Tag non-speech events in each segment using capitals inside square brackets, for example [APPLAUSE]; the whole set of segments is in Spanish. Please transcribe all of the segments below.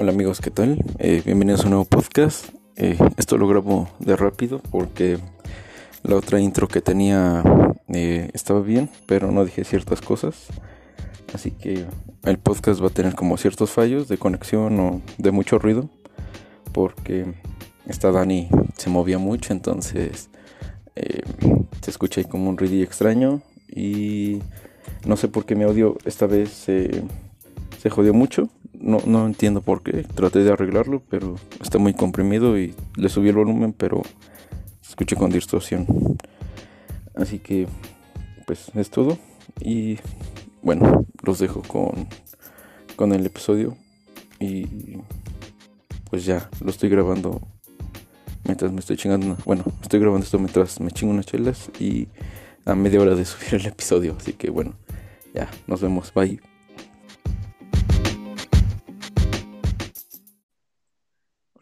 Hola amigos, ¿qué tal? Eh, bienvenidos a un nuevo podcast. Eh, esto lo grabo de rápido porque la otra intro que tenía eh, estaba bien, pero no dije ciertas cosas. Así que el podcast va a tener como ciertos fallos de conexión o de mucho ruido. Porque esta Dani se movía mucho, entonces se escucha ahí como un ruido extraño. Y no sé por qué mi audio esta vez se jodió mucho no, no entiendo por qué. Traté de arreglarlo, pero está muy comprimido y le subí el volumen, pero se escucha con distorsión. Así que, pues es todo. Y bueno, los dejo con, con el episodio. Y pues ya, lo estoy grabando mientras me estoy chingando. Bueno, estoy grabando esto mientras me chingo unas chelas y a media hora de [LAUGHS] subir el episodio. Así que bueno, ya, nos vemos. Bye.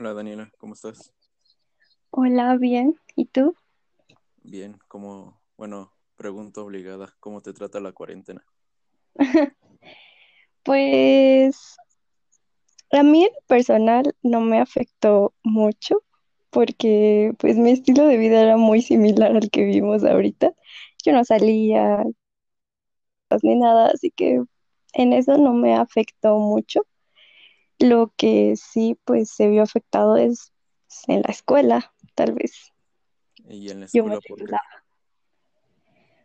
Hola Daniela, ¿cómo estás? Hola, bien. ¿Y tú? Bien, como, bueno, pregunta obligada, ¿cómo te trata la cuarentena? [LAUGHS] Pues a mí en personal no me afectó mucho porque pues mi estilo de vida era muy similar al que vivimos ahorita. Yo no salía ni nada, así que en eso no me afectó mucho. Lo que sí, pues se vio afectado es en la escuela, tal vez. ¿Y en la escuela por qué?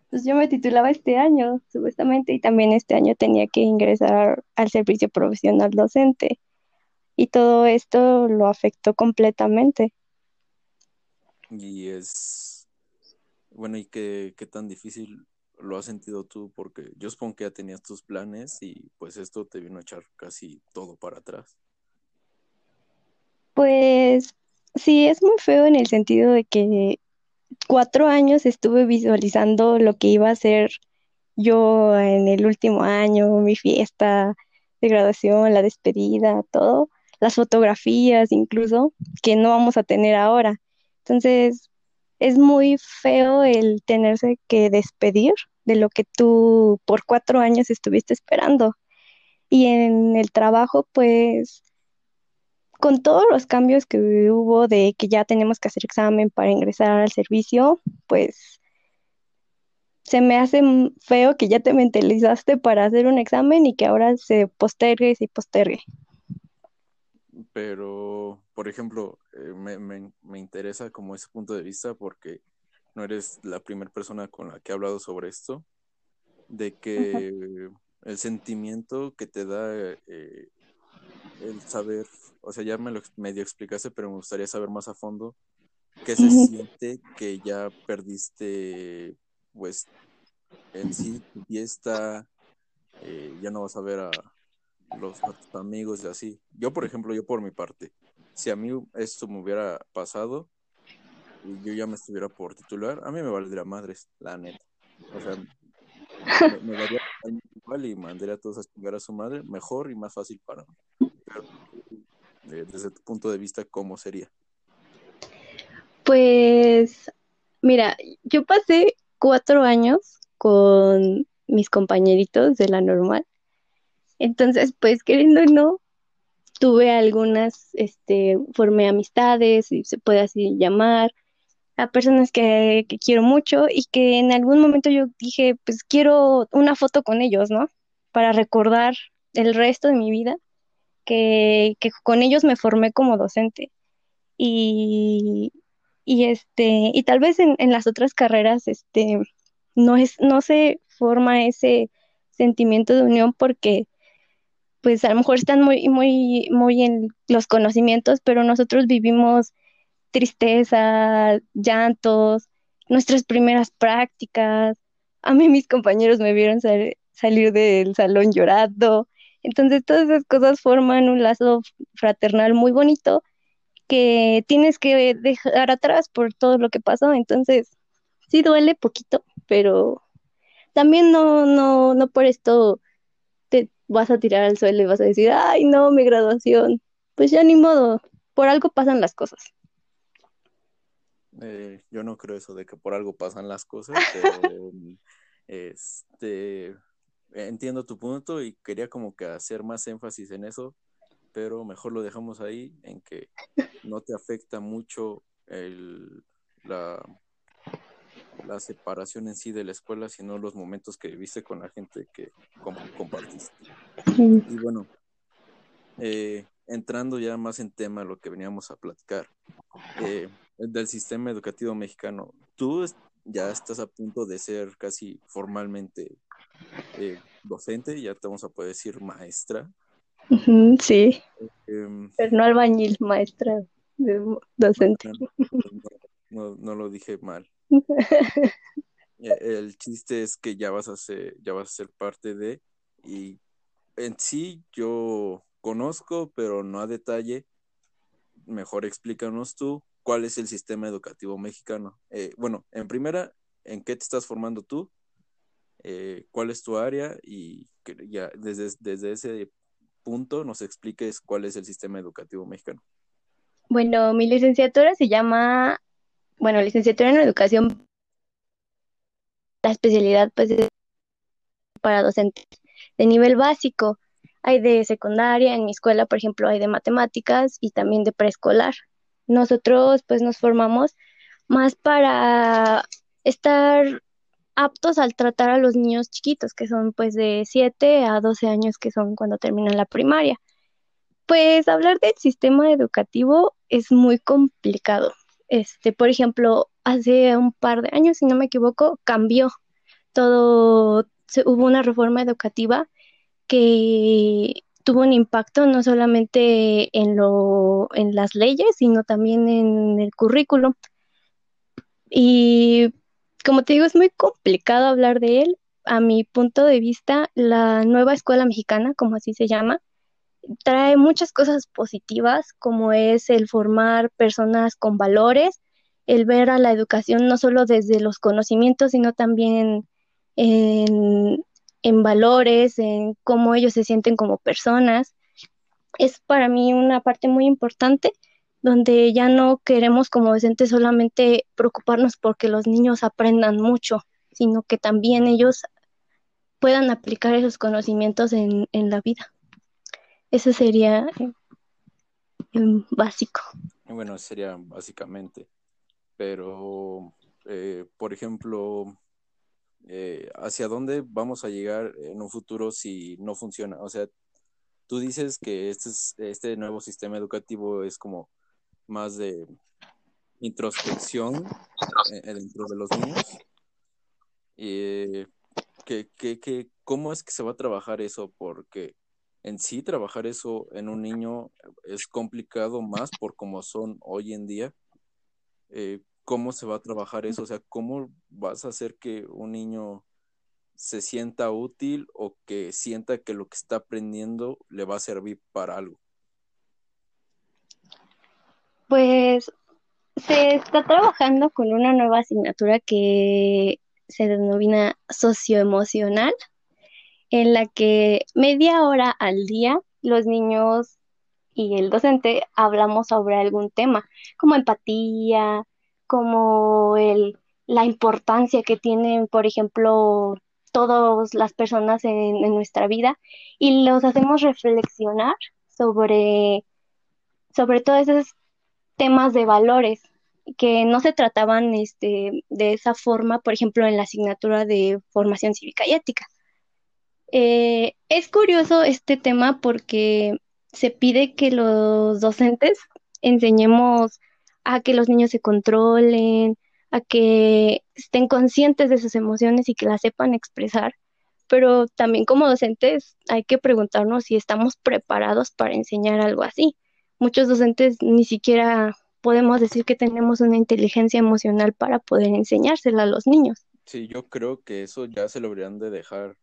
Pues yo me titulaba este año, supuestamente, y también este año tenía que ingresar al servicio profesional docente. Y todo esto lo afectó completamente. Y es, bueno, ¿y qué, qué tan difícil lo has sentido tú? Porque yo supongo que ya tenías tus planes y pues esto te vino a echar casi todo para atrás. Pues sí, es muy feo en el sentido de que cuatro años estuve visualizando lo que iba a ser yo en el último año, mi fiesta de graduación, la despedida, todo, las fotografías incluso, que no vamos a tener ahora. Entonces, es muy feo el tenerse que despedir de lo que tú por cuatro años estuviste esperando. Y en el trabajo, pues, con todos los cambios que hubo de que ya tenemos que hacer examen para ingresar al servicio, pues se me hace feo que ya te mentalizaste para hacer un examen y que ahora se postergue y se postergue. Pero, por ejemplo, eh, me, me interesa como ese punto de vista porque no eres la primera persona con la que he hablado sobre esto, de que el sentimiento que te da eh, el saber, o sea, ya me lo medio explicaste, pero me gustaría saber más a fondo qué se siente que ya perdiste, pues, en sí tu fiesta, eh, ya no vas a ver a los amigos y así. Yo, por ejemplo, yo por mi parte, si a mí esto me hubiera pasado, y yo ya me estuviera por titular, a mí me valdría madres, la neta. O sea, me, daría igual y mandaría a todos a chingar a su madre, mejor y más fácil para mí. Eh, desde tu punto de vista, ¿cómo sería? Pues, mira, yo pasé cuatro años con mis compañeritos de la normal. Entonces, pues, queriendo o no, tuve algunas, este, formé amistades, y se puede así llamar, a personas que, quiero mucho y que en algún momento yo dije, pues quiero una foto con ellos, ¿no? Para recordar el resto de mi vida, que, con ellos me formé como docente. Y, y este, y tal vez en, las otras carreras, este, no es, no se forma ese sentimiento de unión porque pues a lo mejor están muy, muy, muy en los conocimientos, pero nosotros vivimos tristeza, llantos, nuestras primeras prácticas. A mí mis compañeros me vieron salir del salón llorando. Entonces todas esas cosas forman un lazo fraternal muy bonito que tienes que dejar atrás por todo lo que pasó. Entonces sí duele poquito, pero también no, no, no por esto vas a tirar al suelo y vas a decir, ay no, mi graduación. Pues ya ni modo, por algo pasan las cosas. Eh, yo no creo eso de que por algo pasan las cosas, [LAUGHS] pero este entiendo tu punto y quería como que hacer más énfasis en eso, pero mejor lo dejamos ahí en que no te afecta mucho el, la, la separación en sí de la escuela, sino los momentos que viviste con la gente que compartiste. Y bueno, eh, entrando ya más en tema, lo que veníamos a platicar, eh, del sistema educativo mexicano, tú ya estás a punto de ser casi formalmente eh, docente, ya te vamos a poder decir maestra. sí. Em, Pero no albañil, maestra, docente. No, no, lo dije mal. E, el chiste es que ya vas a ser, ya vas a ser parte de, y en sí yo conozco, pero no a detalle. Mejor explícanos tú cuál es el sistema educativo mexicano. Eh, bueno, en primera, ¿en qué te estás formando tú? Eh, ¿Cuál es tu área? Y ya desde, desde ese punto nos expliques cuál es el sistema educativo mexicano. Bueno, mi licenciatura se llama, bueno, licenciatura en educación. La especialidad pues es para docentes de nivel básico. Hay de secundaria, en mi escuela, por ejemplo, hay de matemáticas y también de preescolar. Nosotros pues nos formamos más para estar aptos al tratar a los niños chiquitos, que son pues de 7 a 12 años, que son cuando terminan la primaria. Pues hablar del sistema educativo es muy complicado. Este, por ejemplo, hace un par de años, si no me equivoco, cambió todo, hubo una reforma educativa que tuvo un impacto no solamente en, lo, en las leyes, sino también en el currículum. Y como te digo, es muy complicado hablar de él. A mi punto de vista, la nueva escuela mexicana, como así se llama, trae muchas cosas positivas, como es el formar personas con valores, el ver a la educación no solo desde los conocimientos, sino también en, en valores, en cómo ellos se sienten como personas. Es para mí una parte muy importante donde ya no queremos como docentes solamente preocuparnos porque los niños aprendan mucho, sino que también ellos puedan aplicar esos conocimientos en, la vida. Eso sería básico. Bueno, sería básicamente, pero, eh, por ejemplo, eh, hacia dónde vamos a llegar en un futuro si no funciona. O sea, tú dices que este, este nuevo sistema educativo es como más de introspección eh, dentro de los niños. que, ¿Cómo es que se va a trabajar eso? Porque en sí trabajar eso en un niño es complicado más por cómo son hoy en día cómo se va a trabajar eso, o sea, cómo vas a hacer que un niño se sienta útil o que sienta que lo que está aprendiendo le va a servir para algo. Pues se está trabajando con una nueva asignatura que se denomina socioemocional, en la que media hora al día los niños y el docente hablamos sobre algún tema, como empatía, como el, la importancia que tienen, por ejemplo, todas las personas en, nuestra vida y los hacemos reflexionar sobre, sobre todos esos temas de valores que no se trataban este, de esa forma, por ejemplo, en la asignatura de formación cívica y ética. Eh, es curioso este tema porque se pide que los docentes enseñemos a que los niños se controlen, a que estén conscientes de sus emociones y que las sepan expresar. Pero también como docentes hay que preguntarnos si estamos preparados para enseñar algo así. Muchos docentes ni siquiera podemos decir que tenemos una inteligencia emocional para poder enseñársela a los niños. Sí, yo creo que eso ya se lo de dejar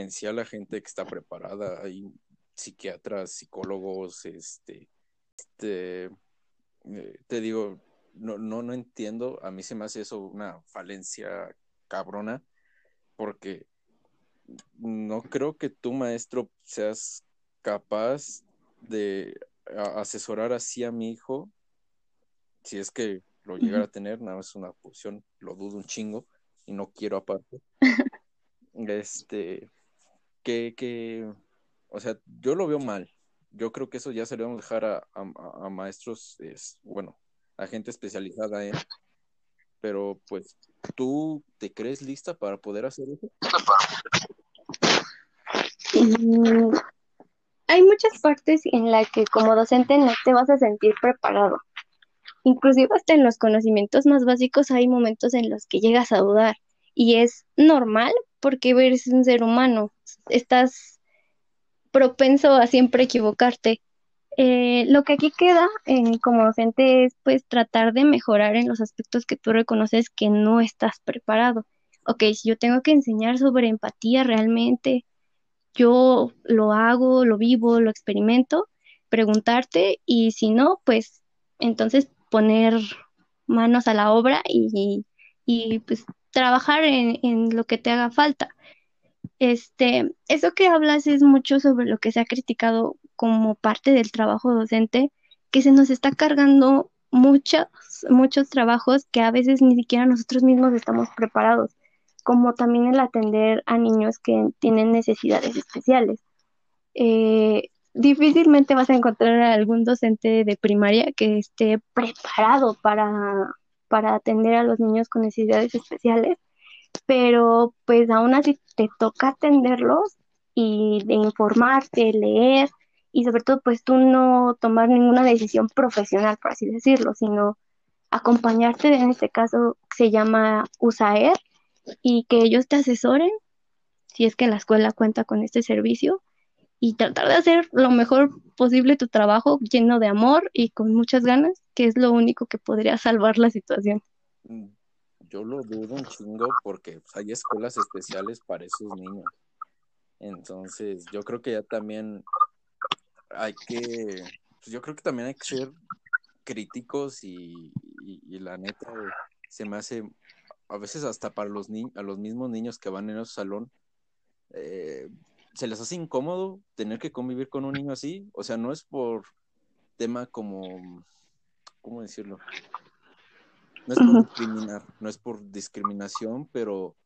en sí a la gente que está preparada. Hay psiquiatras, psicólogos, este, este eh, te digo, no, no, no entiendo, a mí se me hace eso una falencia cabrona, porque no creo que tu maestro seas capaz de asesorar así a mi hijo, si es que lo llegara a tener, nada más una posición, lo dudo un chingo y no quiero aparte. [LAUGHS] este, que, que, o sea, yo lo veo mal, yo creo que eso ya se lo vamos a dejar a, a, maestros, es, bueno, a gente especializada en, pero pues, ¿tú te crees lista para poder hacer eso? Mm, hay muchas partes en las que como docente no te vas a sentir preparado. Inclusive hasta en los conocimientos más básicos hay momentos en los que llegas a dudar y es normal porque eres un ser humano, estás propenso a siempre equivocarte. Eh, lo que aquí queda eh, como docente es pues tratar de mejorar en los aspectos que tú reconoces que no estás preparado. Ok, si yo tengo que enseñar sobre empatía realmente, yo lo hago, lo vivo, lo experimento, preguntarte y si no, pues entonces poner manos a la obra y, y pues trabajar en, en, lo que te haga falta. Este, eso que hablas es mucho sobre lo que se ha criticado como parte del trabajo docente, que se nos está cargando muchos, muchos trabajos que a veces ni siquiera nosotros mismos estamos preparados, como también el atender a niños que tienen necesidades especiales. Eh, difícilmente vas a encontrar a algún docente de primaria que esté preparado para, para atender a los niños con necesidades especiales, pero pues aún así te toca atenderlos y de informarte, leer y sobre todo pues tú no tomar ninguna decisión profesional, por así decirlo, sino acompañarte, en este caso se llama USAER, y que ellos te asesoren si es que la escuela cuenta con este servicio y tratar de hacer lo mejor posible tu trabajo lleno de amor y con muchas ganas, que es lo único que podría salvar la situación. Mm, yo lo dudo un chingo porque pues, hay escuelas especiales para esos niños. Entonces, yo creo que ya también hay que, pues yo creo que también hay que ser críticos y, y, la neta se me hace, a veces hasta para los, ni a los mismos niños que van en el salón, eh, se les hace incómodo tener que convivir con un niño así. O sea, no es por tema como, ¿cómo decirlo? No es por discriminar, no es por discriminación, pero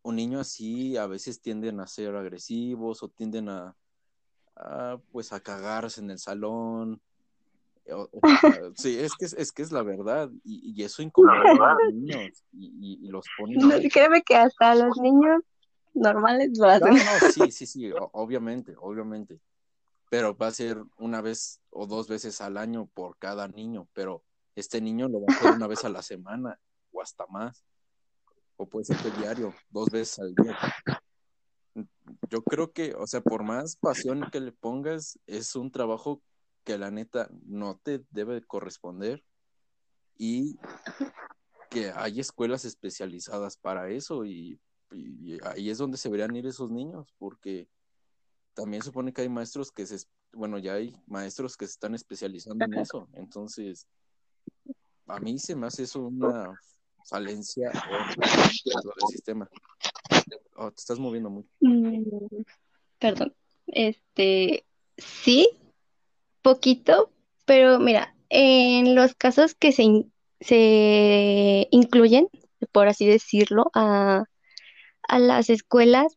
un niño así a veces tienden a ser agresivos o tienden a, pues a cagarse en el salón. [LAUGHS] sí, es que es, que es la verdad y, eso incomoda a los [LAUGHS] niños y, los pone... No, créeme que hasta los niños normales lo hacen. No, [LAUGHS] sí, sí, sí, obviamente, obviamente. Pero va a ser una vez o dos veces al año por cada niño, pero este niño lo va a hacer una vez a la semana o hasta más. O puede ser que diario, dos veces al día yo creo que, o sea, por más pasión que le pongas, es un trabajo que la neta no te debe corresponder y que hay escuelas especializadas para eso y, ahí es donde se deberían ir esos niños porque también supone que hay maestros que se, bueno, ya hay maestros que se están especializando en eso, entonces a mí se me hace eso una falencia dentro del sistema. Oh, te estás moviendo mucho. Mm, perdón. Este, sí, poquito, pero mira, en los casos que se, se incluyen, por así decirlo, a, a las escuelas,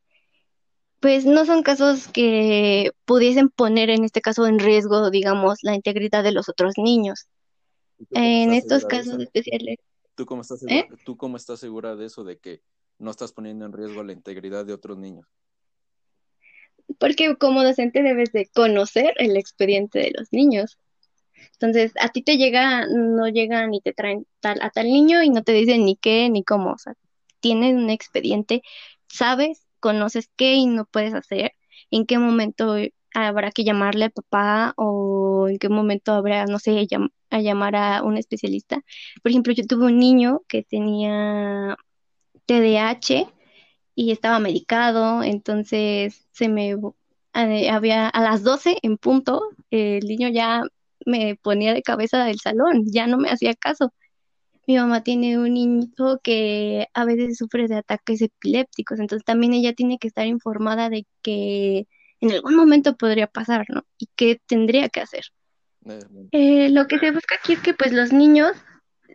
pues no son casos que pudiesen poner en este caso en riesgo, digamos, la integridad de los otros niños. En estos casos especiales. ¿Tú cómo, estás segura, ¿Eh? ¿Tú cómo estás segura de eso, de que no estás poniendo en riesgo la integridad de otros niños. Porque como docente debes de conocer el expediente de los niños. Entonces, a ti te llega, no llegan y te traen tal, a tal niño y no te dicen ni qué ni cómo. O sea, tienen un expediente, sabes, conoces qué y no puedes hacer, en qué momento habrá que llamarle al papá o en qué momento habrá, no sé, a llamar a un especialista. Por ejemplo, yo tuve un niño que tenía TDAH y estaba medicado, entonces se me había a las 12 en punto, el niño ya me ponía de cabeza del salón, ya no me hacía caso. Mi mamá tiene un niño que a veces sufre de ataques epilépticos, entonces también ella tiene que estar informada de que en algún momento podría pasar, ¿no? Y qué tendría que hacer. Eh, lo que se busca aquí es que pues los niños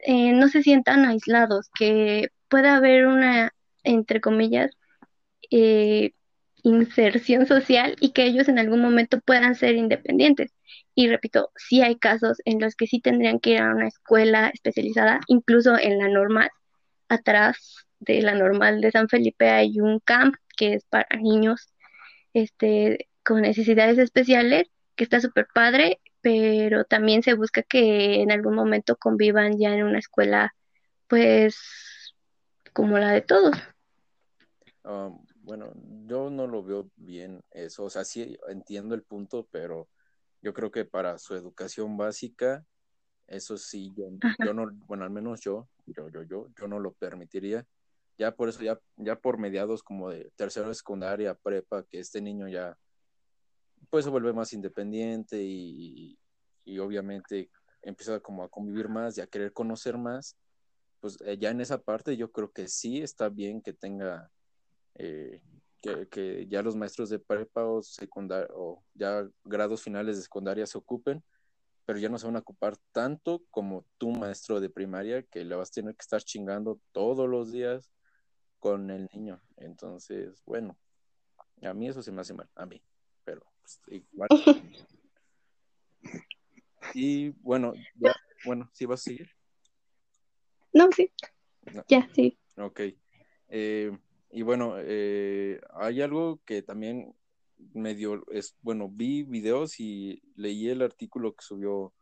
eh, no se sientan aislados, que pueda haber una, entre comillas, eh, inserción social y que ellos en algún momento puedan ser independientes. Y repito, sí hay casos en los que sí tendrían que ir a una escuela especializada, incluso en la normal. Atrás de la normal de San Felipe hay un camp que es para niños este, con necesidades especiales, que está súper padre, pero también se busca que en algún momento convivan ya en una escuela, pues, como la de todos. Ah, bueno, yo no lo veo bien eso, o sea, sí entiendo el punto, pero yo creo que para su educación básica, eso sí, yo, yo no, bueno, al menos yo, yo, yo, yo, yo no lo permitiría. Ya por eso, ya, ya por mediados como de tercero secundaria, prepa, que este niño ya, pues se vuelve más independiente y, y obviamente empieza como a convivir más y a querer conocer más, pues eh, ya en esa parte yo creo que sí está bien que tenga eh, que, ya los maestros de prepa o secundaria o ya grados finales de secundaria se ocupen, pero ya no se van a ocupar tanto como tu maestro de primaria que le vas a tener que estar chingando todos los días con el niño. Entonces, bueno, a mí eso se me hace mal, a mí, pero pues, igual. [LAUGHS] y bueno, ya, bueno, ¿sí vas a seguir? No, sí. Ya, sí. Ok. Eh, y bueno, eh, hay algo que también medio es, bueno, vi videos y leí el artículo que subió,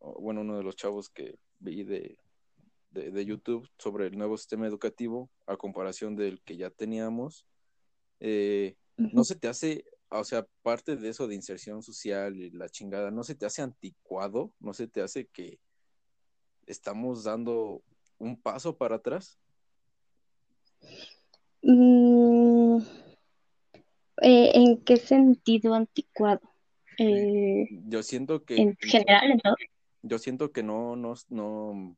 bueno, uno de los chavos que vi de, de, YouTube sobre el nuevo sistema educativo a comparación del que ya teníamos. Eh, ¿No se te hace, o sea, parte de eso de inserción social y la chingada, ¿no se te hace anticuado? ¿No se te hace que estamos dando un paso para atrás? Mm, eh, ¿En qué sentido anticuado? Eh, yo siento que... En general, ¿no? Yo siento que no, no, no,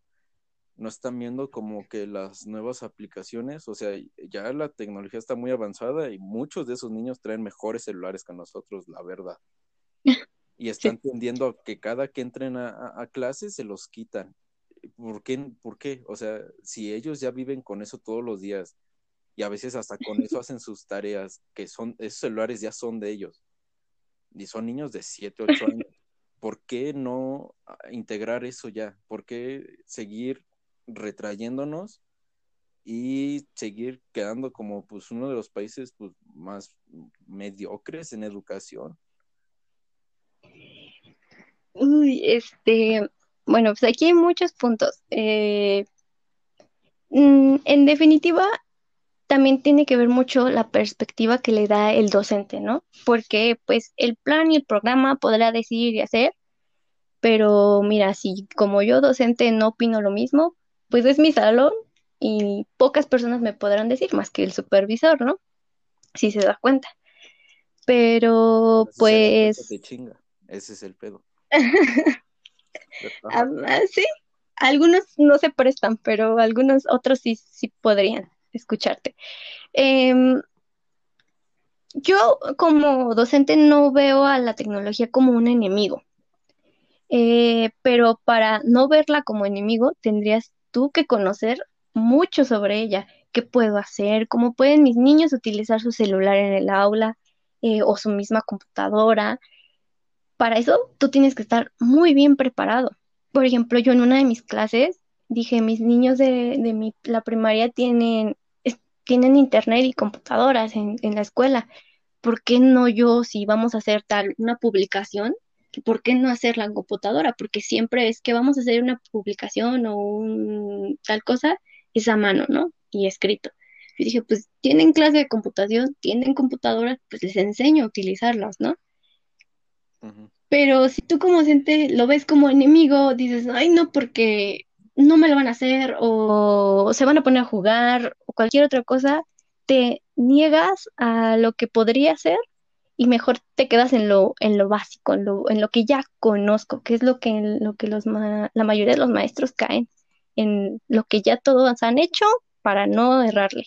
no están viendo como que las nuevas aplicaciones, o sea, ya la tecnología está muy avanzada y muchos de esos niños traen mejores celulares que nosotros, la verdad. [LAUGHS] Y están entendiendo que cada que entren a, a, clases se los quitan. ¿Por qué? ¿Por qué? O sea, si ellos ya viven con eso todos los días, y a veces hasta con eso hacen sus tareas, que son, esos celulares ya son de ellos, y son niños de 7, 8 años. [LAUGHS] ¿Por qué no ah, integrar eso ya? ¿Por qué seguir retrayéndonos y seguir quedando como pues uno de los países pues, más mediocres en educación? Uy, este, bueno, pues aquí hay muchos puntos. Eh, mm, en definitiva, también tiene que ver mucho la perspectiva que le da el docente, ¿no? Porque pues el plan y el programa podrá decidir y hacer, pero mira, si como yo docente no opino lo mismo, pues es mi salón y pocas personas me podrán decir más que el supervisor, ¿no? Si se da cuenta. Pero pues... chinga. Ese es el pedo. [LAUGHS] Ah, sí, algunos no se prestan, pero algunos otros sí, sí podrían escucharte. Em, yo como docente no veo a la tecnología como un enemigo, eh, pero para no verla como enemigo tendrías tú que conocer mucho sobre ella, qué puedo hacer, cómo pueden mis niños utilizar su celular en el aula eh, o su misma computadora. Para eso tú tienes que estar muy bien preparado. Por ejemplo, yo en una de mis clases dije, mis niños de, de mi, la primaria tienen tienen internet y computadoras en, la escuela. ¿Por qué no yo, si vamos a hacer tal una publicación, ¿por qué no hacerla en computadora? Porque siempre es que vamos a hacer una publicación o un, tal cosa, es a mano, ¿no? Y escrito. Yo dije, pues tienen clase de computación, tienen computadoras, pues les enseño a utilizarlas, ¿no? Pero si tú como docente lo ves como enemigo, dices, ay, no, porque no me lo van a hacer o se van a poner a jugar o cualquier otra cosa, te niegas a lo que podría ser y mejor te quedas en lo, en lo básico, en lo, en lo que ya conozco, que es lo que, lo que los la mayoría de los maestros caen, en lo que ya todos han hecho para no errarle.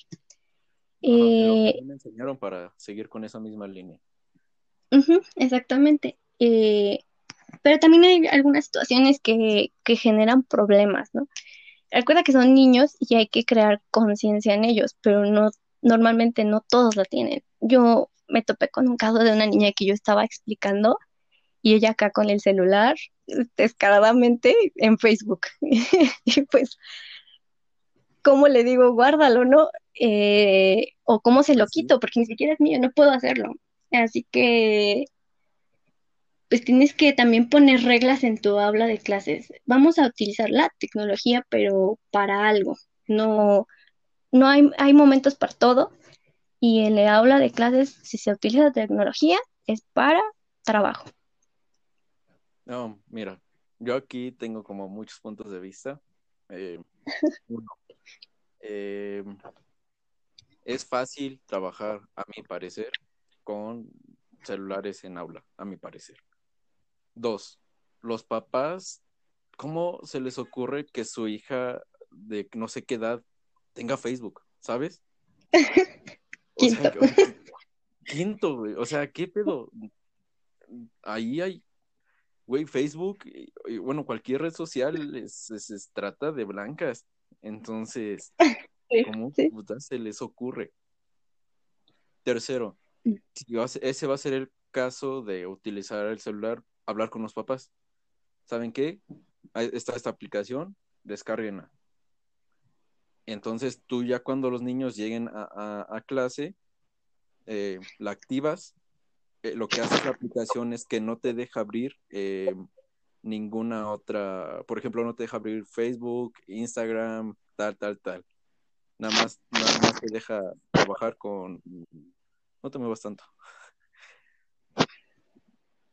Eh, me enseñaron para seguir con esa misma línea. exactamente. Eh, pero también hay algunas situaciones que, que generan problemas, ¿no? Recuerda que son niños y hay que crear conciencia en ellos, pero no normalmente no todos la tienen. Yo me topé con un caso de una niña que yo estaba explicando y ella acá con el celular descaradamente en Facebook. [LAUGHS] y pues, ¿cómo le digo, guárdalo, no? Eh, o cómo se lo quito, porque ni siquiera es mío, no puedo hacerlo. Así que, pues tienes que también poner reglas en tu aula de clases. Vamos a utilizar la tecnología, pero para algo. No, no hay, hay momentos para todo. Y en el aula de clases, si se utiliza tecnología, es para trabajo. No, mira, yo aquí tengo como muchos puntos de vista. Eh, [LAUGHS] uno, eh, es fácil trabajar, a mi parecer, con celulares en aula, a mi parecer. Dos, los papás, ¿cómo se les ocurre que su hija de no sé qué edad tenga Facebook, ¿sabes? [LAUGHS] quinto. [LAUGHS] quinto, güey. O sea, ¿qué pedo? Ahí hay, güey, Facebook, y, bueno, cualquier red social se trata de blancas. Entonces, ¿cómo se les ocurre? Tercero, mm. ese va a ser el caso de utilizar el celular, hablar con los papás. ¿Saben qué? Está esta aplicación, descarguenla. Entonces tú ya cuando los niños lleguen a, clase, eh, la activas. Eh, lo que hace la aplicación es que no te deja abrir eh, ninguna otra, por ejemplo, no te deja abrir Facebook, Instagram, tal, tal, tal. Nada más, nada más te deja trabajar con... No te muevas tanto.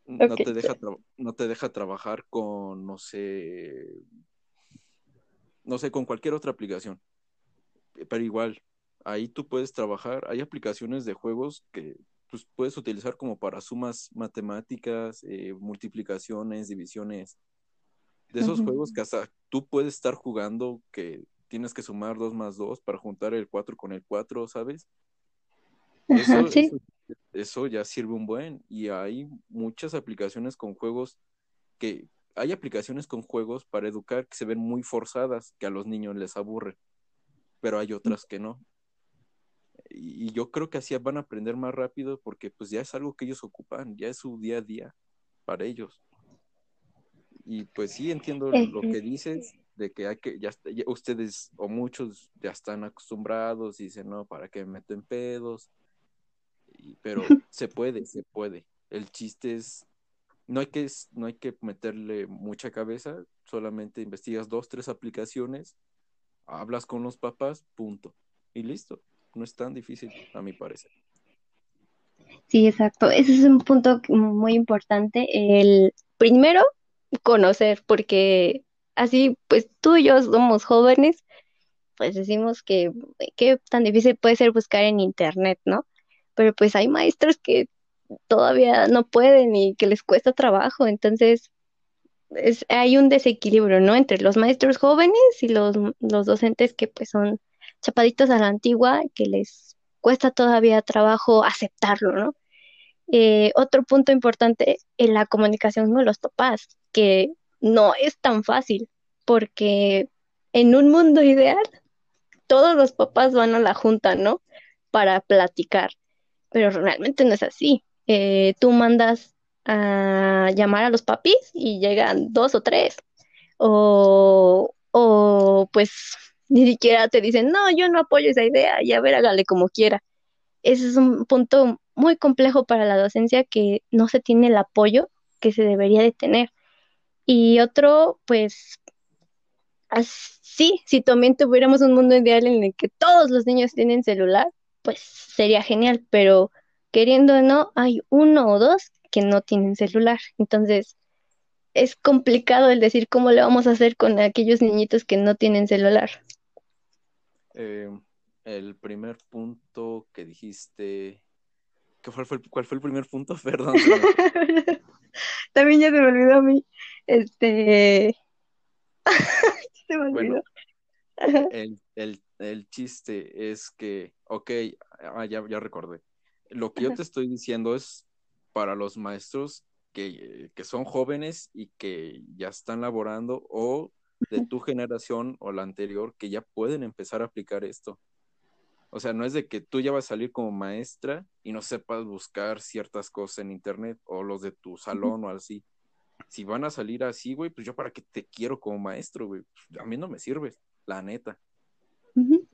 No, te deja no te deja trabajar con, no sé, no sé, con cualquier otra aplicación. Pero igual, ahí tú puedes trabajar, hay aplicaciones de juegos que pues, puedes utilizar como para sumas matemáticas, eh, multiplicaciones, divisiones, de esos juegos que hasta tú puedes estar jugando que tienes que sumar 2 más 2 para juntar el 4 con el 4, ¿sabes? Eso, eso, ya sirve un buen. Y hay muchas aplicaciones con juegos que hay aplicaciones con juegos para educar que se ven muy forzadas, que a los niños les aburre pero hay otras que no. Y, yo creo que así van a aprender más rápido porque pues ya es algo que ellos ocupan, ya es su día a día para ellos. Y pues sí entiendo lo que dices de que hay que, ya, ustedes o muchos ya están acostumbrados y dicen, no, ¿para qué me meto en pedos? Pero [LAUGHS] se puede, se puede. El chiste es, no hay que, no hay que meterle mucha cabeza, solamente investigas dos, tres aplicaciones hablas con los papás, punto. Y listo. No es tan difícil, a mi parecer. Sí, exacto. Ese es un punto muy importante. El primero, conocer, porque así, pues tú y yo somos jóvenes, pues decimos que qué tan difícil puede ser buscar en internet, ¿no? Pero pues hay maestros que todavía no pueden y que les cuesta trabajo, entonces hay un desequilibrio, ¿no? Entre los maestros jóvenes y los, los docentes que pues son chapaditos a la antigua, que les cuesta todavía trabajo aceptarlo, ¿no? Eh, otro punto importante en la comunicación con los papás, que no es tan fácil, porque en un mundo ideal, todos los papás van a la junta, ¿no? Para platicar, pero realmente no es así. Eh, tú mandas a llamar a los papis y llegan dos o tres. O, o pues ni siquiera te dicen, no, yo no apoyo esa idea, y a ver, hágale como quiera. Ese es un punto muy complejo para la docencia que no se tiene el apoyo que se debería de tener. Y otro, pues, así, si también tuviéramos un mundo ideal en el que todos los niños tienen celular, pues sería genial, pero queriendo o no, hay uno o dos que no tienen celular. Entonces, es complicado el decir cómo le vamos a hacer con aquellos niñitos que no tienen celular. Eh, el primer punto que dijiste, ¿cuál fue, ¿cuál fue el primer punto? [LAUGHS] Perdón. [LAUGHS] También ya se me olvidó a mí. Este. [LAUGHS] se me olvidó. el, el, chiste es que, ok, ah, ya, ya recordé. Lo que yo te estoy diciendo es para los maestros que, son jóvenes y que ya están laborando o de tu generación o la anterior que ya pueden empezar a aplicar esto. O sea, no es de que tú ya vas a salir como maestra y no sepas buscar ciertas cosas en internet o los de tu salón o así. Si van a salir así, güey, pues yo para qué te quiero como maestro, güey. Pues, a mí no me sirve, la neta.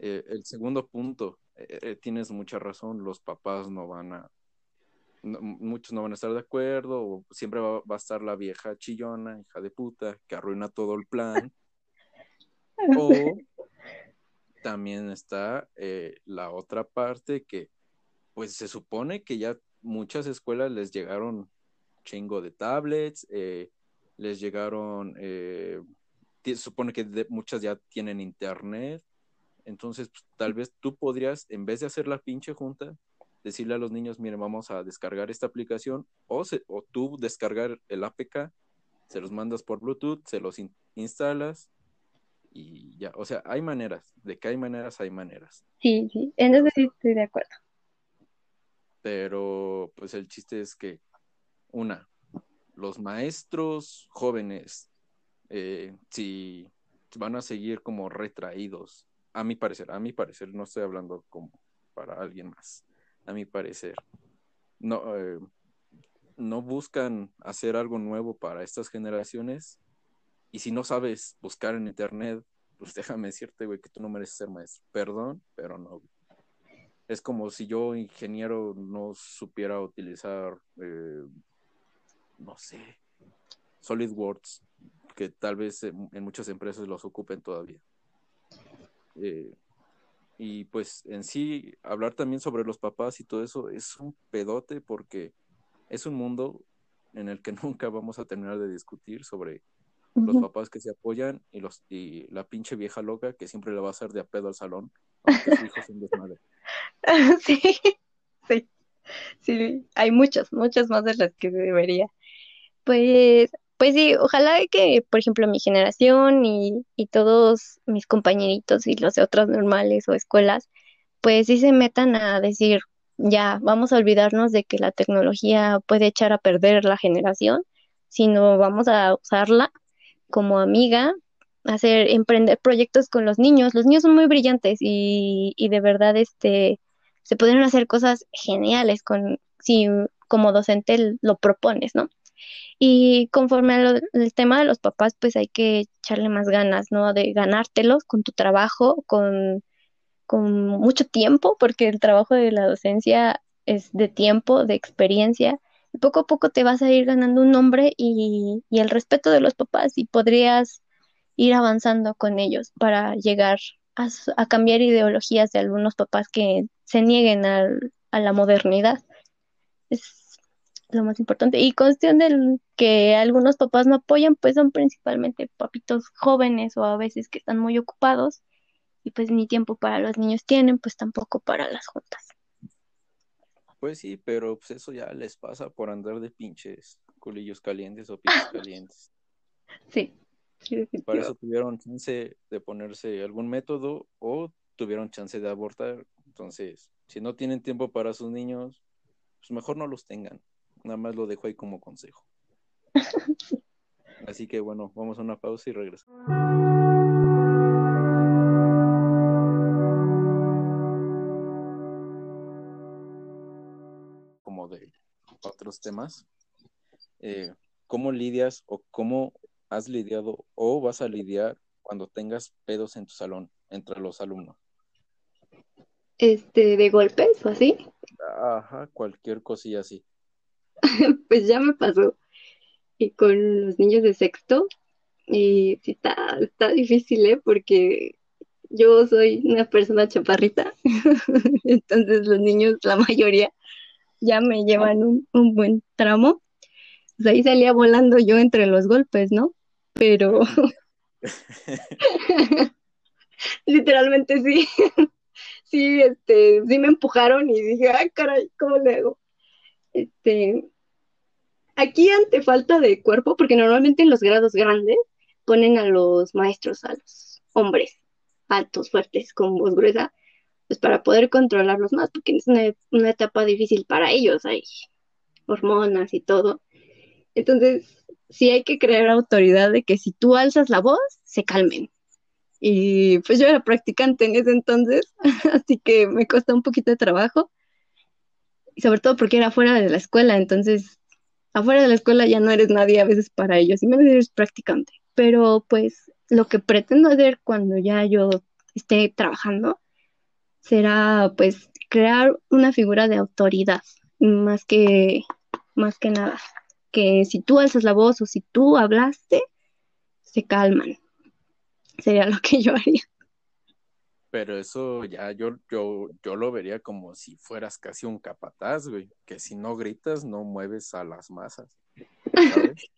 Eh, el segundo punto, eh, eh, tienes mucha razón, los papás no van a, muchos no van a estar de acuerdo, o siempre va, a estar la vieja chillona, hija de puta, que arruina todo el plan. [LAUGHS] o también está la otra parte que, pues se supone que ya muchas escuelas les llegaron chingo de tablets, les llegaron, se supone que muchas ya tienen internet, entonces, pues, tal vez tú podrías, en vez de hacer la pinche junta, decirle a los niños, miren, vamos a descargar esta aplicación, o, o tú descargar el APK, se los mandas por Bluetooth, se los instalas y ya. O sea, hay maneras, de que hay maneras, hay maneras. Sí, sí, en eso sí estoy de acuerdo. Pero, pues el chiste es que, una, los maestros jóvenes, eh, si van a seguir como retraídos a mi parecer, a mi parecer, no estoy hablando como para alguien más, a mi parecer, no, eh, no buscan hacer algo nuevo para estas generaciones y si no sabes buscar en internet, pues [LAUGHS] déjame decirte, güey, que tú no mereces ser maestro. Perdón, pero no. Es como si yo, ingeniero, no supiera utilizar, eh, no sé, SolidWorks, que tal vez en muchas empresas los ocupen todavía. Eh, y pues en sí, hablar también sobre los papás y todo eso es un pedote porque es un mundo en el que [LAUGHS] nunca vamos a terminar de discutir sobre los papás que se apoyan y los y la pinche vieja loca que siempre le va a hacer de a pedo al salón, aunque su hijo es un desmadre. [LAUGHS] Sí, sí, sí, hay muchas, muchas más de las que debería. Pues pues sí, ojalá que, por ejemplo, mi generación y, y todos mis compañeritos y los de otras normales o escuelas, pues sí se metan a decir, ya, vamos a olvidarnos de que la tecnología puede echar a perder la generación, sino vamos a usarla como amiga, hacer, emprender proyectos con los niños. Los niños son muy brillantes y, y de verdad, este, se pueden hacer cosas geniales con, si como docente lo propones, ¿no? Y conforme al tema de los papás, pues hay que echarle más ganas, ¿no? De ganártelos con tu trabajo, con, con mucho tiempo, porque el trabajo de la docencia es de tiempo, de experiencia. Y poco a poco te vas a ir ganando un nombre y, y el respeto de los papás y podrías ir avanzando con ellos para llegar a, a cambiar ideologías de algunos papás que se nieguen al, a la modernidad. Es, lo más importante. Y cuestión del que algunos papás no apoyan, pues son principalmente papitos jóvenes o a veces que están muy ocupados y pues ni tiempo para los niños tienen, pues tampoco para las juntas. Pues sí, pero pues eso ya les pasa por andar de pinches culillos calientes o pinches [LAUGHS] calientes. Sí. para eso tuvieron chance de ponerse algún método o tuvieron chance de abortar. Entonces, si no tienen tiempo para sus niños, pues mejor no los tengan. Nada más lo dejo ahí como consejo. [LAUGHS] Así que bueno, vamos a una pausa y regresamos. Como de otros temas. Eh, ¿Cómo lidias o cómo has lidiado o vas a lidiar cuando tengas pedos en tu salón entre los alumnos? Este, de golpes o así. Ajá, cualquier cosilla así. [LAUGHS] pues ya me pasó. Y con los niños de sexto, y sí está, está difícil, ¿eh? Porque yo soy una persona chaparrita, [LAUGHS] entonces los niños, la mayoría, ya me llevan un, un buen tramo. Pues ahí salía volando yo entre los golpes, ¿no? Pero [LAUGHS] literalmente sí, sí, este, sí me empujaron y dije, ay, caray, ¿cómo le hago? Este, aquí ante falta de cuerpo, porque normalmente en los grados grandes ponen a los maestros, a los hombres altos, fuertes, con voz gruesa, pues para poder controlarlos más, porque es una, etapa difícil para ellos, hay hormonas y todo. Entonces, sí hay que crear autoridad de que si tú alzas la voz, se calmen. y pues yo era practicante en ese entonces, [LAUGHS] así que me costó un poquito de trabajo, y sobre todo porque era fuera de la escuela, entonces afuera de la escuela ya no eres nadie a veces para ellos, y menos eres practicante, pero pues lo que pretendo hacer cuando ya yo esté trabajando será pues crear una figura de autoridad, más que, más que nada, que si tú alzas la voz o si tú hablaste, se calman. Sería lo que yo haría. Pero eso ya yo, yo, yo lo vería como si fueras casi un capataz, güey, que si no gritas no mueves a las masas. [LAUGHS]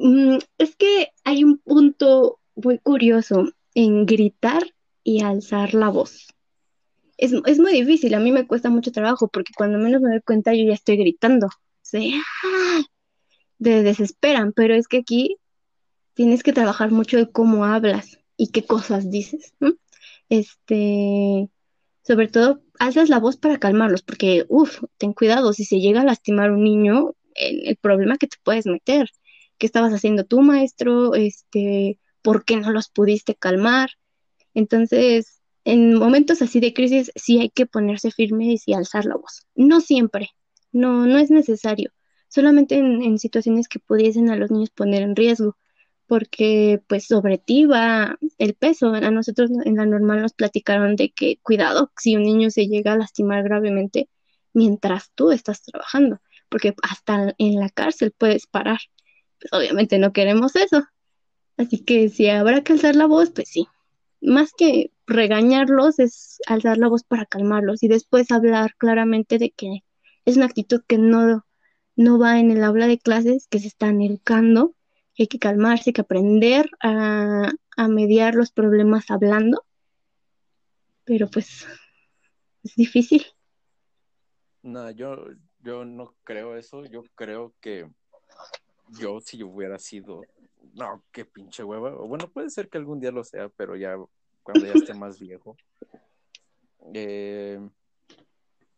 Mm, es que hay un punto muy curioso en gritar y alzar la voz. Es, es, muy difícil, a mí me cuesta mucho trabajo porque cuando menos me doy cuenta yo ya estoy gritando. Se ¡ah! de desesperan, pero es que aquí tienes que trabajar mucho de cómo hablas y qué cosas dices. Este, sobre todo, alzas la voz para calmarlos, porque, uff, ten cuidado, si se llega a lastimar un niño, el, el problema que te puedes meter. ¿Qué estabas haciendo tú, maestro? Este, ¿por qué no los pudiste calmar? Entonces, en momentos así de crisis, sí hay que ponerse firmes y alzar la voz. No siempre, no, no es necesario. Solamente en, en situaciones que pudiesen a los niños poner en riesgo porque pues sobre ti va el peso. A nosotros en la normal nos platicaron de que cuidado si un niño se llega a lastimar gravemente mientras tú estás trabajando, porque hasta en la cárcel puedes parar. Pues obviamente no queremos eso. Así que si habrá que alzar la voz, pues sí. Más que regañarlos es alzar la voz para calmarlos y después hablar claramente de que es una actitud que no, no va en el aula de clases, que se están educando hay que calmarse, hay que aprender a, mediar los problemas hablando, pero pues es difícil. No, yo, yo no creo eso, yo creo que yo si hubiera sido, no, qué pinche hueva, bueno, puede ser que algún día lo sea, pero ya cuando ya esté más viejo. Eh,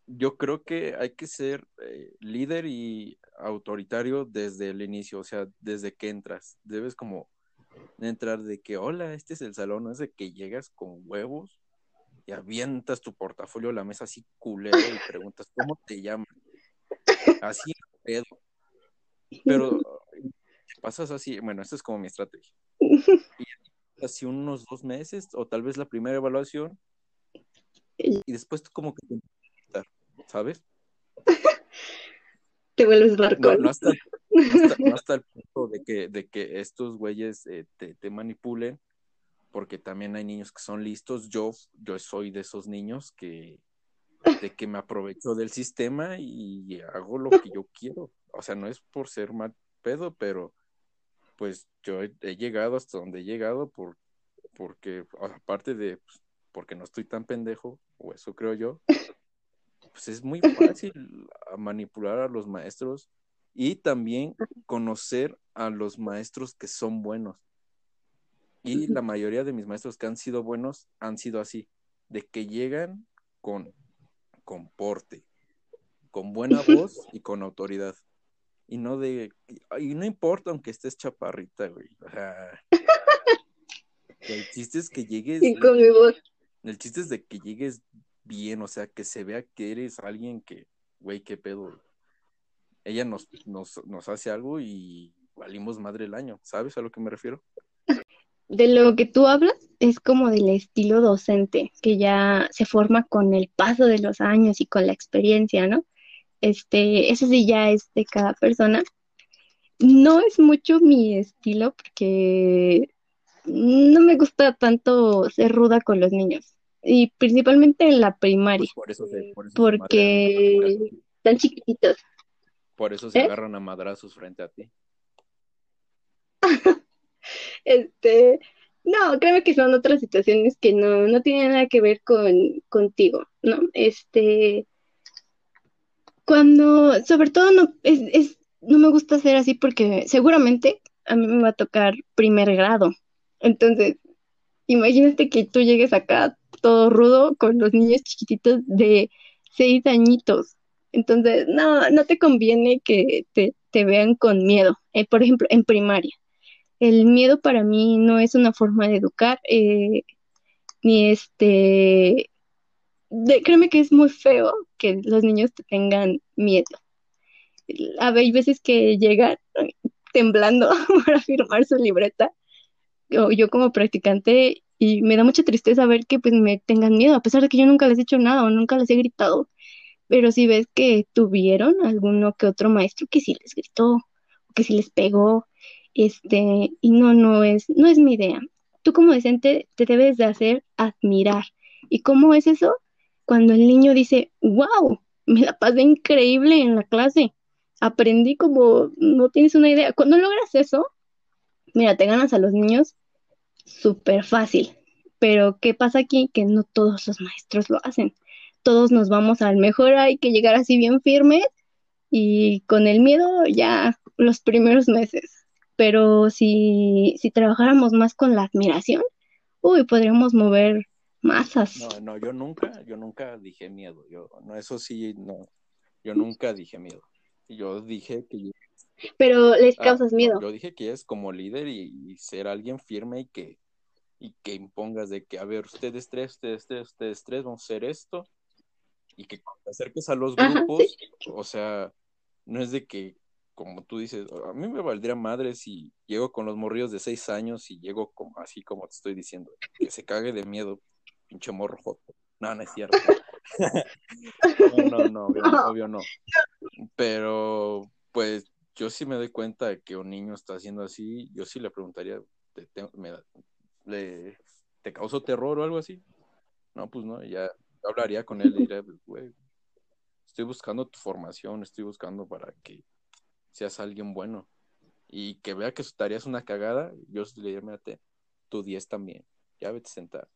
yo creo que hay que ser eh, líder y autoritario desde el inicio, o sea, desde que entras. Debes como entrar de que, hola, este es el salón, no es de que llegas con huevos y avientas tu portafolio a la mesa así culero y preguntas, ¿cómo te llaman? Así, pedo. Pero pasas así, bueno, esta es como mi estrategia. Y así unos dos meses, o tal vez la primera evaluación, y después como que ¿sabes? Te vuelves barco. [LAUGHS] No, hasta, el punto de que, de que estos güeyes eh, te, manipulen, porque también hay niños que son listos. Yo, yo soy de esos niños que, de que me aprovecho del sistema y hago lo que yo quiero. O sea, no es por ser mal pedo, pero pues yo he, llegado hasta donde he llegado por, porque, aparte de, pues, porque no estoy tan pendejo, o eso creo yo, pues es muy fácil manipular a los maestros y también conocer a los maestros que son buenos. Y la mayoría de mis maestros que han sido buenos han sido así, de que llegan con, con porte, con buena [LAUGHS] voz y con autoridad. Y no de, y no importa aunque estés chaparrita, güey. [LAUGHS] el chiste es que llegues. con mi voz. El chiste es de que llegues bien, o sea, que se vea que eres alguien que, güey, qué pedo. Ella nos, nos, nos hace algo y valimos madre el año, ¿sabes a lo que me refiero? De lo que tú hablas es como del estilo docente, que ya se forma con el paso de los años y con la experiencia, ¿no? Este, eso sí ya es de cada persona. No es mucho mi estilo porque no me gusta tanto ser ruda con los niños y principalmente en la primaria. Pues porque están chiquititos. Por eso se ¿Eh? agarran a madrazos frente a ti. [LAUGHS] este, no, créeme que son otras situaciones que no, no tienen nada que ver con contigo, ¿no? Este, cuando, sobre todo no, es, es, no me gusta hacer así porque seguramente a mí me va a tocar primer grado. Entonces, imagínate que tú llegues acá todo rudo con los niños chiquititos de seis añitos. Entonces, no, no te conviene que te, vean con miedo. Eh, por ejemplo, en primaria. el miedo para mí no es una forma de educar, eh, ni este, créeme que es muy feo que los niños te tengan miedo. A hay veces que llegan temblando [LAUGHS] para firmar su libreta, yo como practicante, y me da mucha tristeza ver que pues me tengan miedo, a pesar de que yo nunca les he hecho nada o nunca les he gritado. Pero si ves que tuvieron alguno que otro maestro que sí les gritó, que sí les pegó, este, y no, no es, no es mi idea. Tú como docente te debes de hacer admirar. ¿Y cómo es eso? Cuando el niño dice, wow, me la pasé increíble en la clase, aprendí como no tienes una idea. Cuando logras eso, mira, te ganas a los niños súper fácil. Pero ¿qué pasa aquí? Que no todos los maestros lo hacen. Todos nos vamos al mejor, hay que llegar así bien firmes y con el miedo ya los primeros meses. Pero si, si trabajáramos más con la admiración, uy, podríamos mover masas. No, no, yo nunca, yo nunca dije miedo. Yo, no, eso sí, no. Yo nunca dije miedo. Yo dije que pero les ah, causas miedo. yo dije que es como líder y, ser alguien firme y que, y que impongas de que, a ver, ustedes tres, ustedes tres, ustedes tres, vamos a hacer esto. Y que cuando te acerques a los grupos, o sea, no es de que, como tú dices, a mí me valdría madre si llego con los morrillos de seis años y llego como, así como te estoy diciendo, que se cague de miedo, pinche morro No, no es cierto. [LAUGHS] no, no, no, obvio no. Pero, pues, yo sí me doy cuenta de que un niño está haciendo así, yo sí le preguntaría, ¿te, le, ¿te causó terror o algo así? No, pues no, ya hablaría con él y diría, güey, estoy buscando tu formación, estoy buscando para que seas alguien bueno. Y que vea que su tarea es una cagada, yo le diría, mírate, tu 10 también, ya vete a sentar.